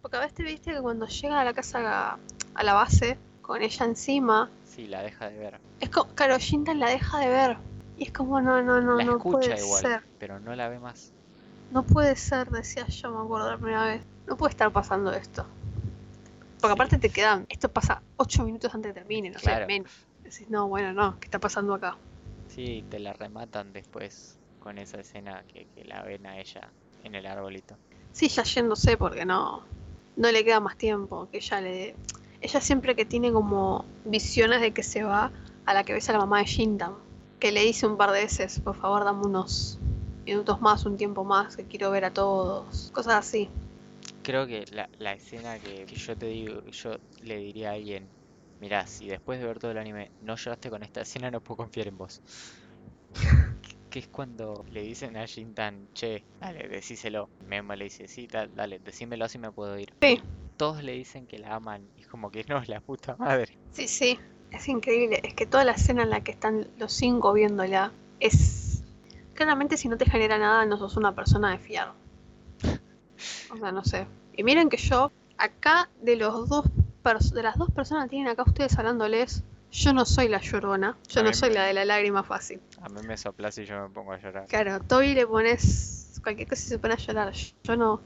[SPEAKER 2] Porque a veces te viste que cuando llega a la casa, a la base, con ella encima,
[SPEAKER 1] Sí, la deja de ver.
[SPEAKER 2] es como, claro, Shintan la deja de ver. Y es como, no, no, no,
[SPEAKER 1] La
[SPEAKER 2] no
[SPEAKER 1] escucha
[SPEAKER 2] puede
[SPEAKER 1] igual,
[SPEAKER 2] ser.
[SPEAKER 1] pero no la ve más.
[SPEAKER 2] No puede ser, decía yo, me acuerdo la primera vez. No puede estar pasando esto. Porque aparte te quedan, esto pasa 8 minutos antes de que termine, no sé,
[SPEAKER 1] Claro.
[SPEAKER 2] menos. Decís, no, bueno, no, ¿qué está pasando acá?
[SPEAKER 1] Sí, te la rematan después con esa escena que, que la ven a ella en el arbolito.
[SPEAKER 2] Sí, ya yéndose porque no, no le queda más tiempo. Que ella le. Ella siempre que tiene como visiones de que se va a la que ves a la mamá de Shintan. Que le dice un par de veces, por favor, dame unos minutos más, un tiempo más, que quiero ver a todos. Cosas así.
[SPEAKER 1] Creo que la, la escena que, que yo te digo, yo le diría a alguien, mirá, si después de ver todo el anime no lloraste con esta escena, no puedo confiar en vos. Que es cuando le dicen a Shintan, che, dale, decíselo. Memo le dice, sí, da- dale, decímelo así me puedo ir.
[SPEAKER 2] Sí.
[SPEAKER 1] Todos le dicen que la aman y es como que no, la puta madre.
[SPEAKER 2] Sí, sí. Es increíble. Es que toda la escena en la que están los cinco viéndola es. Claramente, si no te genera nada, no sos una persona de fiar. O sea, no sé. Y miren que yo, acá de los dos de las dos personas que tienen acá ustedes hablándoles, yo no soy la llorona. Yo
[SPEAKER 1] A
[SPEAKER 2] no soy
[SPEAKER 1] me-
[SPEAKER 2] la de la lágrima fácil.
[SPEAKER 1] A mí me soplas y yo me pongo a llorar.
[SPEAKER 2] Claro, Toby le pones cualquier cosa y se pone a llorar. Yo no.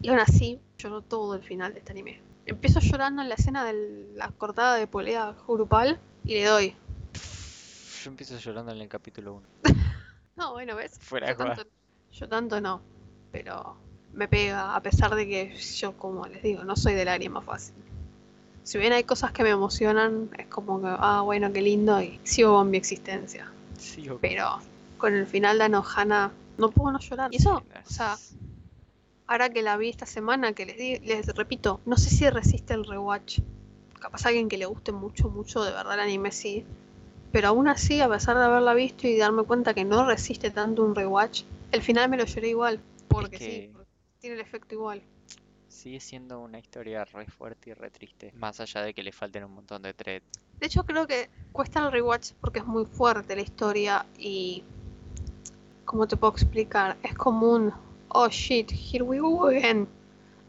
[SPEAKER 2] Y aún así, lloro todo el final de este anime. Empiezo llorando en la escena de la cortada de polea grupal y le doy.
[SPEAKER 1] Yo empiezo llorando en el capítulo 1.
[SPEAKER 2] No, bueno, ¿ves?
[SPEAKER 1] Fuera
[SPEAKER 2] Yo tanto, yo tanto no, pero me pega, a pesar de que yo, como les digo, no soy de lágrima fácil. Si bien hay cosas que me emocionan, es como que, ah, bueno, qué lindo, y sigo con mi existencia.
[SPEAKER 1] Sí, o-
[SPEAKER 2] Pero con el final de Anohana no puedo no llorar. Y eso, o sea, ahora que la vi esta semana, que les, di- les repito, no sé si resiste el rewatch. Capaz a alguien que le guste mucho, mucho, de verdad el anime sí. Pero aún así, a pesar de haberla visto y darme cuenta que no resiste tanto un rewatch, el final me lo lloré igual. Porque sí,
[SPEAKER 1] que-
[SPEAKER 2] porque tiene el efecto igual.
[SPEAKER 1] sigue siendo una historia re fuerte y re triste. Más allá de que le falten un montón de threads.
[SPEAKER 2] De hecho, creo que cuesta el rewatch porque es muy fuerte la historia y. ¿Cómo te puedo explicar? Es como un. Oh shit, here we go again.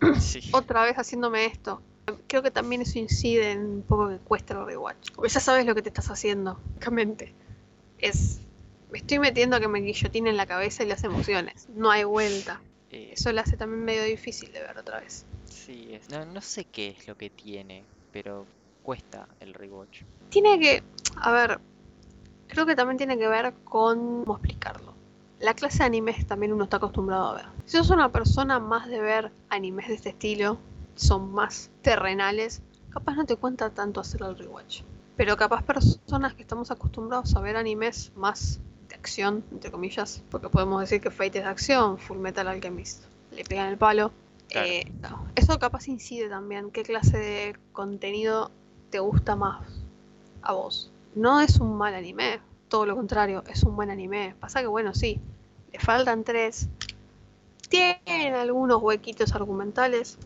[SPEAKER 1] Sí.
[SPEAKER 2] Otra vez haciéndome esto. Creo que también eso incide en un poco que cuesta el rewatch. Porque ya sabes lo que te estás haciendo, básicamente. Es. Me estoy metiendo a que me guillotine en la cabeza y las emociones. No hay vuelta.
[SPEAKER 1] Eh,
[SPEAKER 2] Eso lo hace también medio difícil de ver otra vez.
[SPEAKER 1] sí, es- no, no sé qué es lo que tiene, pero cuesta el rewatch.
[SPEAKER 2] Tiene que. A ver. Creo que también tiene que ver con. ¿Cómo explicarlo? La clase de animes también uno está acostumbrado a ver. Si sos una persona más de ver animes de este estilo, son más terrenales, capaz no te cuenta tanto hacer el rewatch. Pero capaz personas que estamos acostumbrados a ver animes más de acción, entre comillas, porque podemos decir que Fate es de acción, Full Metal Alchemist le pegan el palo.
[SPEAKER 1] Claro.
[SPEAKER 2] eh, no, eso capaz incide también. ¿Qué clase de contenido te gusta más a vos? No es un mal anime, todo lo contrario, es un buen anime. Pasa que bueno, sí, le faltan tres. Tienen algunos huequitos argumentales,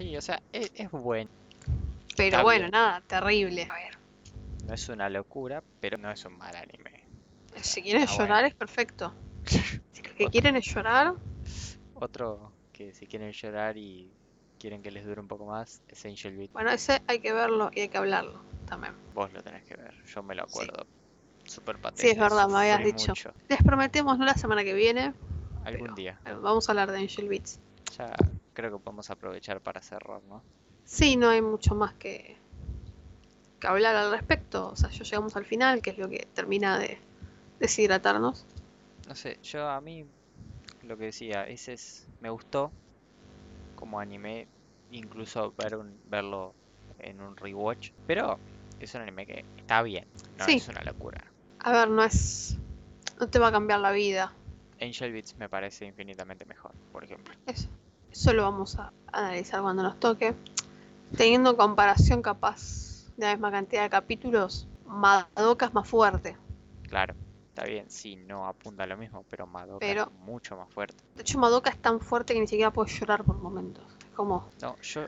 [SPEAKER 1] Sí, o sea, es, es bueno.
[SPEAKER 2] pero
[SPEAKER 1] Está
[SPEAKER 2] bueno,
[SPEAKER 1] bien.
[SPEAKER 2] nada, terrible. A ver,
[SPEAKER 1] No es una locura, pero no es un mal anime.
[SPEAKER 2] si quieren
[SPEAKER 1] Ah,
[SPEAKER 2] llorar
[SPEAKER 1] bueno.
[SPEAKER 2] es perfecto. Si lo que quieren es llorar,
[SPEAKER 1] Otro que si quieren llorar y quieren que les dure un poco más es Angel Beat.
[SPEAKER 2] bueno, ese hay que verlo y hay que hablarlo también.
[SPEAKER 1] Vos lo tenés que ver, yo me lo
[SPEAKER 2] Sí.
[SPEAKER 1] acuerdo. Súper patente.
[SPEAKER 2] Sí, es verdad, me habías dicho.
[SPEAKER 1] mucho.
[SPEAKER 2] Les prometemos, no la semana que viene,
[SPEAKER 1] Algún día.
[SPEAKER 2] pero vamos a hablar de Angel Beats.
[SPEAKER 1] Ya creo que podemos aprovechar para cerrar, ¿no?
[SPEAKER 2] Sí, no hay mucho más que, que hablar al respecto. O sea, ya llegamos al final, que es lo que termina de deshidratarnos.
[SPEAKER 1] No sé, yo a mí lo que decía, ese es, me gustó como anime, incluso ver un, verlo en un rewatch, pero es un anime que está bien, no
[SPEAKER 2] Sí.
[SPEAKER 1] es una locura.
[SPEAKER 2] A ver, no es. No te va a cambiar la vida.
[SPEAKER 1] Angel Beats me parece infinitamente mejor, por ejemplo.
[SPEAKER 2] Eso, eso lo vamos a analizar cuando nos toque. Teniendo en comparación capaz de la misma cantidad de capítulos, Madoka es más fuerte.
[SPEAKER 1] Claro, está bien, sí, no apunta a lo mismo, pero Madoka
[SPEAKER 2] Pero-
[SPEAKER 1] es mucho más fuerte.
[SPEAKER 2] De hecho, Madoka es tan fuerte que ni siquiera puedo llorar por momentos. Es como,
[SPEAKER 1] No, yo,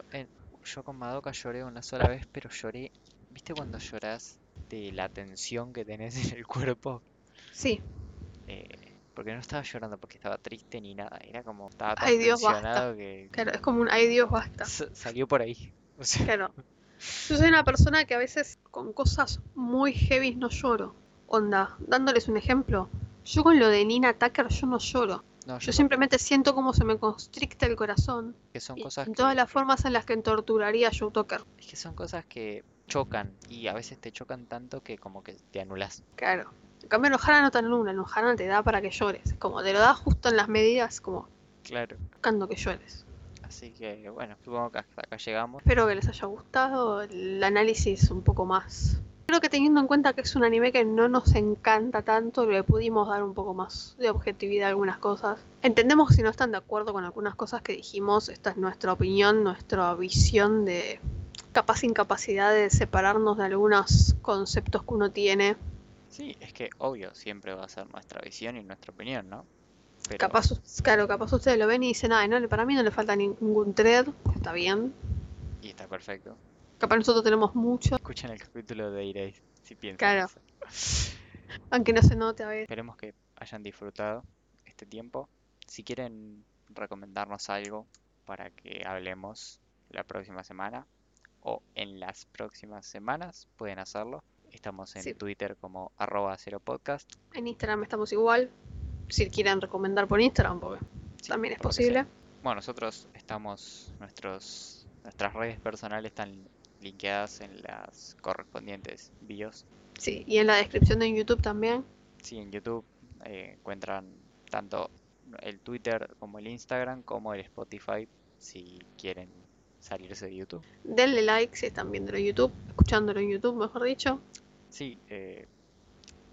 [SPEAKER 1] yo con Madoka lloré una sola vez, pero lloré, ¿viste cuando llorás de la tensión que tenés en el cuerpo?
[SPEAKER 2] sí,
[SPEAKER 1] Eh, porque no estaba llorando porque estaba triste ni nada, era como estaba tan
[SPEAKER 2] Ay, Dios, basta.
[SPEAKER 1] que
[SPEAKER 2] claro, es como un ay Dios, basta.
[SPEAKER 1] sa- salió por ahí. O sea,
[SPEAKER 2] Claro. Yo soy una persona que a veces con cosas muy heavy no lloro. Onda, dándoles un ejemplo. Yo con lo de Nina Tucker yo no lloro.
[SPEAKER 1] no,
[SPEAKER 2] Yo
[SPEAKER 1] yo
[SPEAKER 2] simplemente siento como se me constricta el corazón.
[SPEAKER 1] que son
[SPEAKER 2] Y
[SPEAKER 1] cosas
[SPEAKER 2] en
[SPEAKER 1] que,
[SPEAKER 2] todas las formas en las que torturaría a Joe Tucker.
[SPEAKER 1] es que son cosas que chocan y a veces te chocan tanto que como que te anulas.
[SPEAKER 2] Claro. Cambio, en Ohana no te anula, en Ohana te da para que llores. Es como, te lo da justo en las medidas, como
[SPEAKER 1] Claro.
[SPEAKER 2] buscando que llores.
[SPEAKER 1] Así que bueno, supongo que hasta acá llegamos.
[SPEAKER 2] Espero que les haya gustado el análisis un poco más. Creo que teniendo en cuenta que es un anime que no nos encanta tanto, le pudimos dar un poco más de objetividad a algunas cosas. Entendemos que si no están de acuerdo con algunas cosas que dijimos, esta es nuestra opinión, nuestra visión de capaz incapacidad de separarnos de algunos conceptos que uno tiene.
[SPEAKER 1] Sí, es que obvio, siempre va a ser nuestra visión y nuestra opinión, ¿no? Pero
[SPEAKER 2] Capaz, claro, capaz ustedes lo ven y dicen, ay, no, para mí no le falta ningún thread, está bien.
[SPEAKER 1] y está perfecto.
[SPEAKER 2] Capaz nosotros tenemos mucho,
[SPEAKER 1] Escuchen el capítulo de Iréis si piensan
[SPEAKER 2] Claro.
[SPEAKER 1] eso.
[SPEAKER 2] aunque no se note a veces.
[SPEAKER 1] Esperemos que hayan disfrutado este tiempo. Si quieren recomendarnos algo para que hablemos la próxima semana o en las próximas semanas, pueden hacerlo. Estamos en
[SPEAKER 2] Sí.
[SPEAKER 1] Twitter como arroba cero podcast.
[SPEAKER 2] En Instagram estamos igual. Si quieren recomendar por Instagram, porque
[SPEAKER 1] Sí,
[SPEAKER 2] también es
[SPEAKER 1] sea.
[SPEAKER 2] posible.
[SPEAKER 1] Bueno, nosotros estamos, nuestros, nuestras redes personales están linkeadas en las correspondientes bios.
[SPEAKER 2] Sí, y en la descripción de YouTube también.
[SPEAKER 1] Sí, en YouTube eh, encuentran tanto el Twitter como el Instagram como el Spotify si quieren salirse de YouTube.
[SPEAKER 2] Denle like si están viéndolo en YouTube, escuchándolo en YouTube, mejor dicho.
[SPEAKER 1] Sí, eh,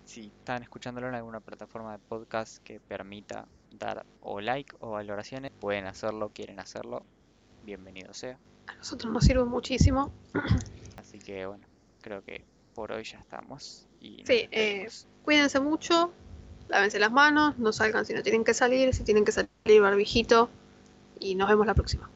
[SPEAKER 1] si están escuchándolo en alguna plataforma de podcast que permita dar o like o valoraciones, pueden hacerlo, quieren hacerlo, bienvenido sea.
[SPEAKER 2] A nosotros nos sirve muchísimo.
[SPEAKER 1] Así que bueno, creo que por hoy ya estamos. Y
[SPEAKER 2] Sí, eh. Cuídense mucho, lávense las manos, no salgan si no tienen que salir, si tienen que salir barbijito. Y nos vemos la próxima.